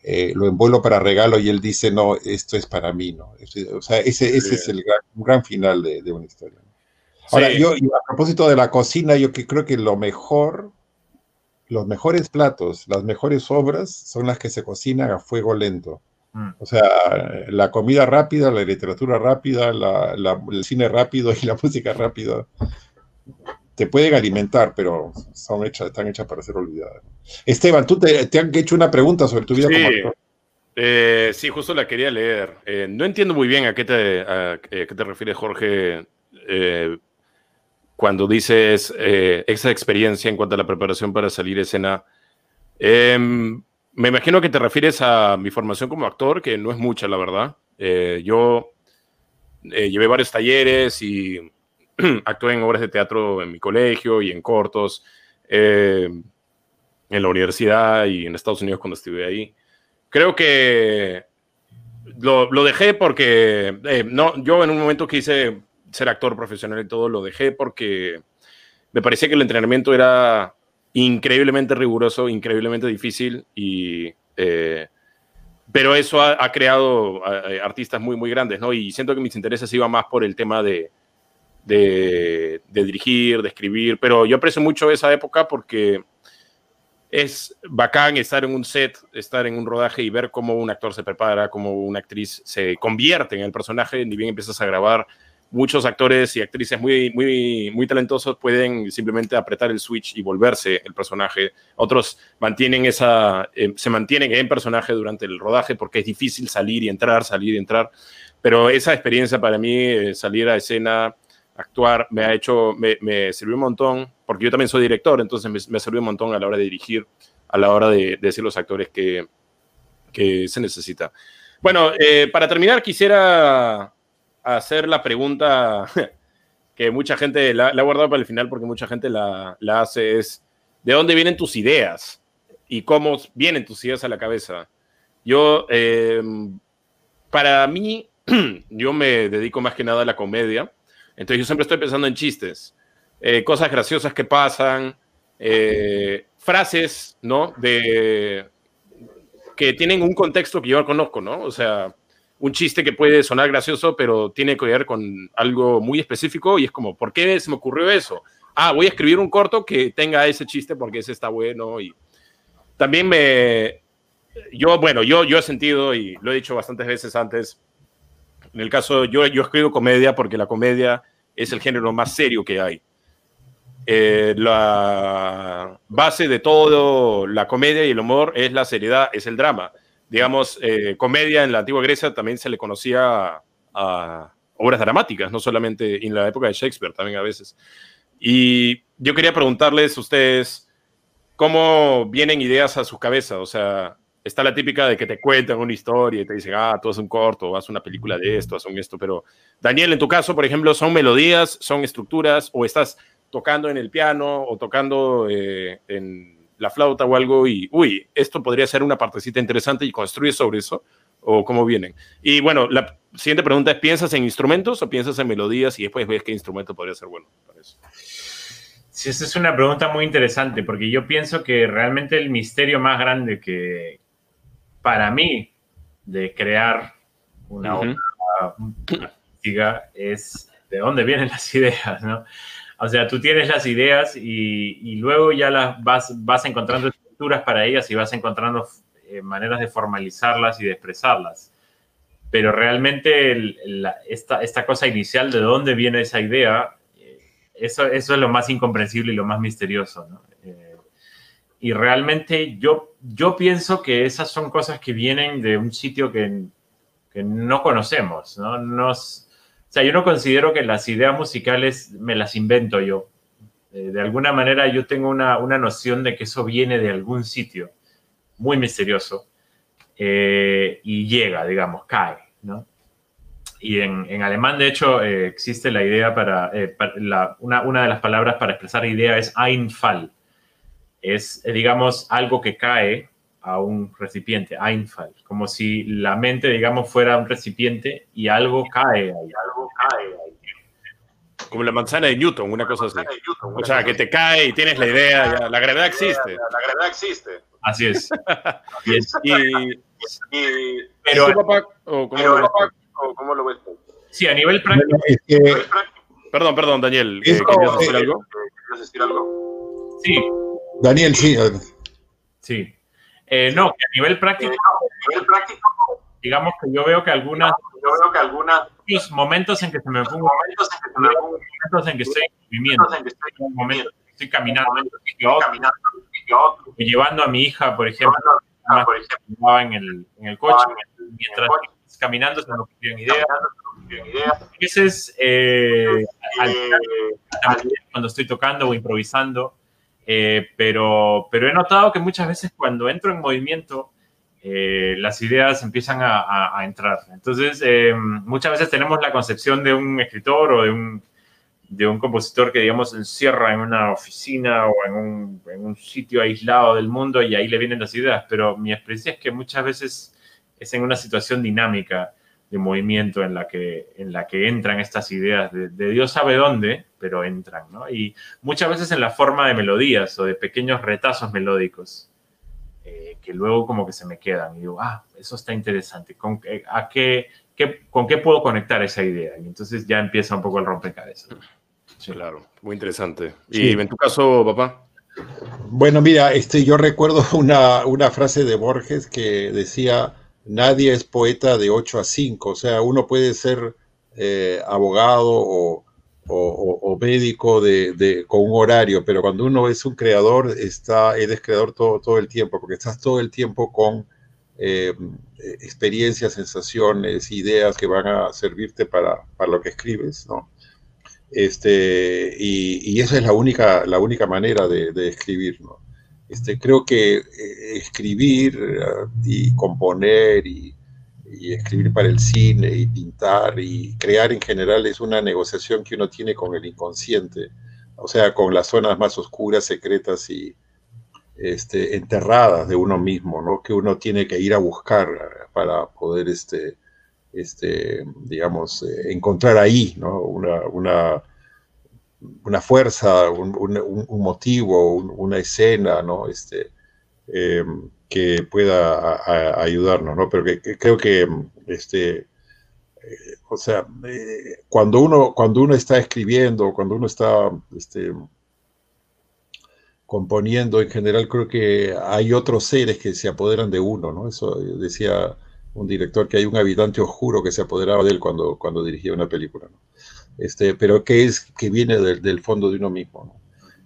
eh, lo envuelvo para regalo y él dice, no, esto es para mí, ¿no? O sea, ese, ese es el gran, un gran final de, de una historia. Ahora, yo, a propósito de la cocina, yo que creo que lo mejor, los mejores platos, las mejores obras son las que se cocinan a fuego lento. Mm. O sea, la comida rápida, la literatura rápida, la, el cine rápido y la música rápida te pueden alimentar, pero son hechas, están hechas para ser olvidadas. Esteban, tú te, han hecho una pregunta sobre tu vida como actor. Eh, sí, justo la quería leer. Eh, no entiendo muy bien a qué te, a, qué te refieres, Jorge, eh, cuando dices esa experiencia en cuanto a la preparación para salir a escena. Me imagino que te refieres a mi formación como actor, que no es mucha, la verdad. yo llevé varios talleres y actué en obras de teatro en mi colegio y en cortos, eh, en la universidad y en Estados Unidos cuando estuve ahí. Creo que lo, lo dejé porque, eh, no, yo en un momento quise ser actor profesional y todo, lo dejé porque me parecía que el entrenamiento era increíblemente riguroso, increíblemente difícil y... Eh, pero eso ha, creado artistas muy, muy grandes, ¿no? Y siento que mis intereses iban más por el tema de, de, dirigir, de escribir, pero yo aprecio mucho esa época porque es bacán estar en un set, estar en un rodaje y ver cómo un actor se prepara, cómo una actriz se convierte en el personaje, ni bien empiezas a grabar. Muchos actores y actrices muy, muy, muy talentosos pueden simplemente apretar el switch y volverse el personaje. Otros mantienen esa, eh, se mantienen en personaje durante el rodaje porque es difícil salir y entrar, salir y entrar. Pero esa experiencia para mí, eh, salir a escena, actuar me ha hecho, me, me, sirvió un montón, porque yo también soy director, entonces me, me, sirvió un montón a la hora de dirigir, a la hora de, decir los actores que, que se necesita. Bueno, eh, para terminar quisiera hacer la pregunta que mucha gente la, la, guardado para el final porque mucha gente la, la hace, es ¿de dónde vienen tus ideas? ¿Y cómo vienen tus ideas a la cabeza? Yo, eh, para mí, yo me dedico más que nada a la comedia entonces yo siempre estoy pensando en chistes, eh, cosas graciosas que pasan, eh, frases, ¿no? De, que tienen un contexto que yo conozco, ¿no? O sea, un chiste que puede sonar gracioso, pero tiene que ver con algo muy específico y es como, ¿por qué se me ocurrió eso? Ah, voy a escribir un corto que tenga ese chiste porque ese está bueno y también me, yo, bueno, yo, yo he sentido y lo he dicho bastantes veces antes, en el caso, yo, yo escribo comedia porque la comedia es el género más serio que hay. Eh, la base de todo la comedia y el humor es la seriedad, es el drama. Digamos, eh, comedia en la antigua Grecia también se le conocía a, obras dramáticas, no solamente en la época de Shakespeare, también a veces. Y yo quería preguntarles a ustedes cómo vienen ideas a su cabeza, o sea, está la típica de que te cuentan una historia y te dicen, ah, tú haces un corto, haz una película de esto, haz un esto, pero Daniel, en tu caso, por ejemplo, ¿son melodías, son estructuras o estás tocando en el piano o tocando eh, en la flauta o algo y, uy, esto podría ser una partecita interesante y construyes sobre eso? ¿O cómo vienen? Y bueno, la siguiente pregunta es, ¿piensas en instrumentos o piensas en melodías y después ves qué instrumento podría ser bueno para eso? Sí, esa es una pregunta muy interesante porque yo pienso que realmente el misterio más grande que, para mí, de crear una obra es de dónde vienen las ideas, ¿no? O sea, tú tienes las ideas y, luego ya las vas, vas encontrando estructuras para ellas y vas encontrando eh, maneras de formalizarlas y de expresarlas. Pero realmente esta, esta, cosa inicial de dónde viene esa idea, eh, eso, eso es lo más incomprensible y lo más misterioso, ¿no? y realmente yo, yo pienso que esas son cosas que vienen de un sitio que, que no conocemos, ¿no? Nos, sea, yo no considero que las ideas musicales me las invento yo. Eh, de alguna manera yo tengo una, una, noción de que eso viene de algún sitio muy misterioso eh, y llega, digamos, cae, ¿no? Y en, en alemán, de hecho, eh, existe la idea para, para la, una, una, de las palabras para expresar idea es Einfall, es, eh, digamos, algo que cae a un recipiente, Einfall, como si la mente, digamos, fuera un recipiente y algo cae ahí. Algo cae ahí. Como la manzana de Newton, una cosa así. o sea, que te cae y tienes la idea, la gravedad existe. La gravedad existe. Así es. y, pero, papá, cómo, lo ves? Sí, a nivel práctico. Perdón, perdón, Daniel. ¿Querías decir algo? ¿Querías decir algo? Sí, Daniel, sí. Sí. Eh, no, que a nivel práctico, digamos que yo veo que algunas, yo veo que algunas momentos en que se me pongo, momentos en que, se me pongo, momentos en que estoy en movimiento, momentos en que estoy caminando, llevando a mi hija, por ejemplo, por ejemplo en el, en el coche, mientras caminando se me ocurrieron ideas. A veces, eh, cuando estoy tocando o improvisando, eh, pero, pero he notado que muchas veces cuando entro en movimiento, eh, las ideas empiezan a, a, entrar. Entonces, eh, muchas veces tenemos la concepción de un escritor o de un, de un compositor que, digamos, encierra en una oficina o en un, en un sitio aislado del mundo y ahí le vienen las ideas, pero mi experiencia es que muchas veces es en una situación dinámica de movimiento en la que, en la que entran estas ideas de, Dios sabe dónde, pero entran, ¿no? Y muchas veces en la forma de melodías o de pequeños retazos melódicos, eh, que luego como que se me quedan. Y digo, ah, eso está interesante. ¿Con, a qué, qué, ¿Con qué puedo conectar esa idea? Y entonces ya empieza un poco el rompecabezas. Sí, claro, muy interesante. ¿Y en tu caso, papá? Bueno, mira, este, yo recuerdo una, una frase de Borges que decía, nadie es poeta de 8 a 5, o sea, uno puede ser eh, abogado o, médico de, con un horario, pero cuando uno es un creador, está, eres creador todo, todo el tiempo, porque estás todo el tiempo con eh, experiencias, sensaciones, ideas que van a servirte para, para lo que escribes, ¿no? Este, y, esa es la única, la única manera de, escribir. ¿no? Este, creo que eh, escribir eh, y componer y, escribir para el cine y pintar y crear en general es una negociación que uno tiene con el inconsciente, o sea, con las zonas más oscuras, secretas y este, enterradas de uno mismo, ¿no? que uno tiene que ir a buscar para poder este, este, digamos, eh, encontrar ahí ¿no? una, una, una fuerza, un, un, motivo, una escena, ¿no? Este, eh, que pueda ayudarnos, ¿no? Pero que, creo que, este, eh, o sea, cuando, uno, cuando uno está escribiendo, cuando uno está este, componiendo, en general creo que hay otros seres que se apoderan de uno, ¿no? Eso decía un director que hay un habitante oscuro que se apoderaba de él cuando, cuando dirigía una película, este, pero que es que viene del, fondo de uno mismo.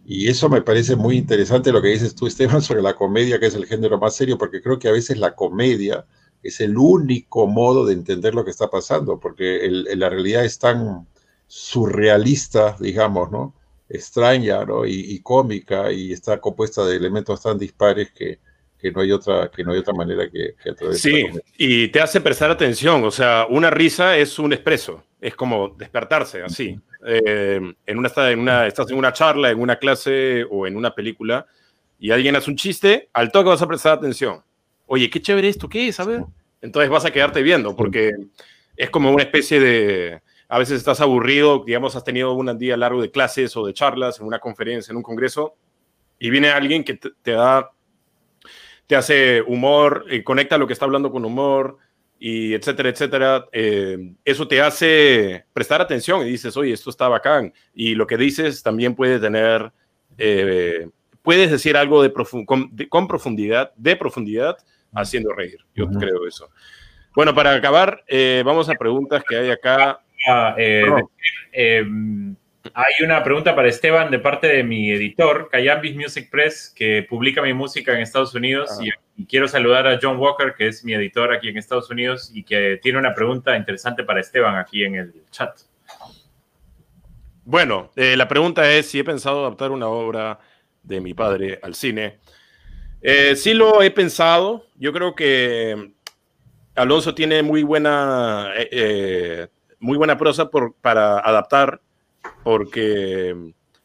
Y eso me parece muy interesante lo que dices tú, Esteban, sobre la comedia, que es el género más serio, porque creo que a veces la comedia es el único modo de entender lo que está pasando, porque la realidad es tan surrealista, digamos, ¿no? extraña ¿no? Y, cómica y está compuesta de elementos tan dispares que, que no hay otra, que no hay otra manera que, que Sí, y te hace prestar atención, o sea, una risa es un expreso, es como despertarse así. Eh, en una, en una, estás en una charla, en una clase o en una película y alguien hace un chiste, al toque vas a prestar atención. Oye, qué chévere esto, ¿qué es? A ver. Entonces vas a quedarte viendo, porque es como una especie de, a veces estás aburrido, digamos, has tenido un día largo de clases o de charlas en una conferencia, en un congreso, y viene alguien que te da te hace humor, eh, conecta lo que está hablando con humor, y etcétera, etcétera. Eh, eso te hace prestar atención y dices, oye, esto está bacán. Y lo que dices también puede tener, eh, puedes decir algo de con, profundidad, de profundidad, haciendo reír. Yo creo eso. Bueno, para acabar, vamos a preguntas que hay acá. Ah, hay una pregunta para Esteban de parte de mi editor, Cayambis Music Press, que publica mi música en Estados Unidos. Ah. Y, quiero saludar a John Walker, que es mi editor aquí en Estados Unidos y que tiene una pregunta interesante para Esteban aquí en el chat. Bueno, eh, la pregunta es si he pensado adaptar una obra de mi padre al cine. Eh, sí lo he pensado. Yo creo que Alonso tiene muy buena, eh, muy buena prosa por, para adaptar porque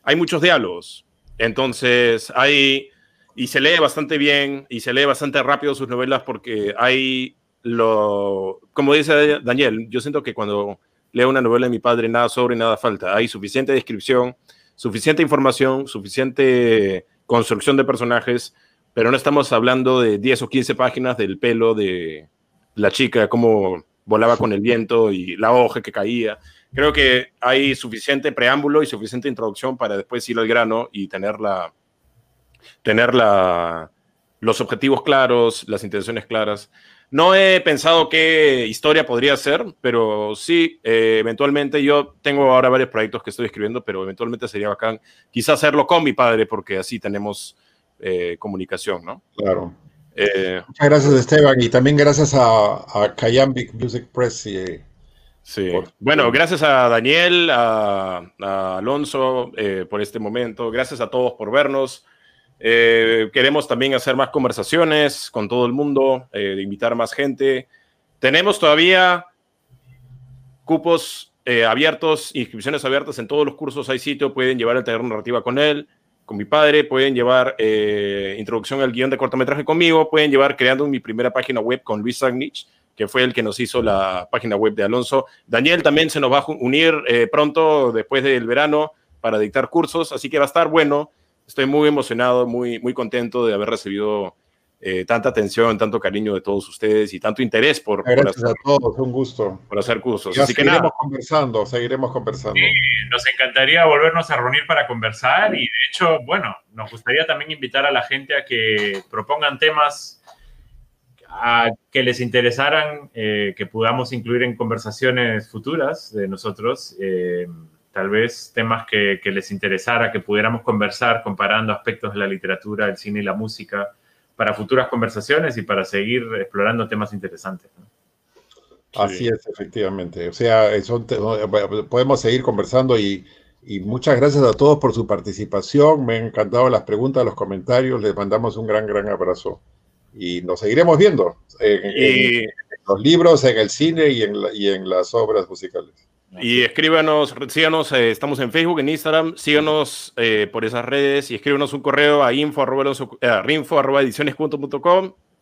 hay muchos diálogos. Entonces, hay, y se lee bastante bien, y se lee bastante rápido sus novelas porque hay lo, como dice Daniel, yo siento que cuando leo una novela de mi padre, nada sobre, nada falta. Hay suficiente descripción, suficiente información, suficiente construcción de personajes, pero no estamos hablando de 10 o 15 páginas del pelo de la chica, cómo volaba con el viento y la hoja que caía creo que hay suficiente preámbulo y suficiente introducción para después ir al grano y tener, la, tener la, los objetivos claros, las intenciones claras. No he pensado qué historia podría ser, pero sí, eh, eventualmente yo tengo ahora varios proyectos que estoy escribiendo, pero eventualmente sería bacán quizás hacerlo con mi padre, porque así tenemos eh, comunicación, ¿no? Claro. Eh, Muchas gracias, Esteban, y también gracias a, a Kayambic Music Press y Sí. bueno, gracias a Daniel, a, Alonso eh, por este momento. Gracias a todos por vernos. Eh, queremos también hacer más conversaciones con todo el mundo, eh, invitar más gente. Tenemos todavía cupos abiertos, inscripciones abiertas en todos los cursos. Hay sitio, pueden llevar el taller narrativa con él, con mi padre, pueden llevar introducción al guion de cortometraje conmigo, pueden llevar creando mi primera página web con Luis Sagnich que fue el que nos hizo la página web de Alonso. Daniel también se nos va a unir eh, pronto, después del verano, para dictar cursos, así que va a estar bueno. Estoy muy emocionado, muy, muy contento de haber recibido eh, tanta atención, tanto cariño de todos ustedes y tanto interés por, Gracias hacer, a todos, un gusto. Por hacer cursos. Así que seguiremos conversando, seguiremos conversando. nos encantaría volvernos a reunir para conversar y de hecho, bueno, nos gustaría también invitar a la gente a que propongan temas a que les interesaran, eh, que podamos incluir en conversaciones futuras de nosotros. Eh, tal vez temas que, que, les interesara, que pudiéramos conversar comparando aspectos de la literatura, el cine y la música para futuras conversaciones y para seguir explorando temas interesantes. Así es, efectivamente. O sea, podemos seguir conversando y, y, muchas gracias a todos por su participación. Me han encantado las preguntas, los comentarios. Les mandamos un gran, gran abrazo. Y nos seguiremos viendo en, los libros, en el cine y en, y en las obras musicales. Y escríbanos, síganos, eh, estamos en Facebook, en Instagram, síganos eh, por esas redes y escríbanos un correo a info arroba, eh, info arroba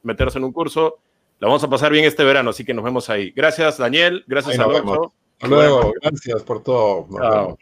meternos en un curso. La vamos a pasar bien este verano, así que nos vemos ahí. Gracias, Daniel. Gracias, Alonso. Hasta luego. Gracias por todo.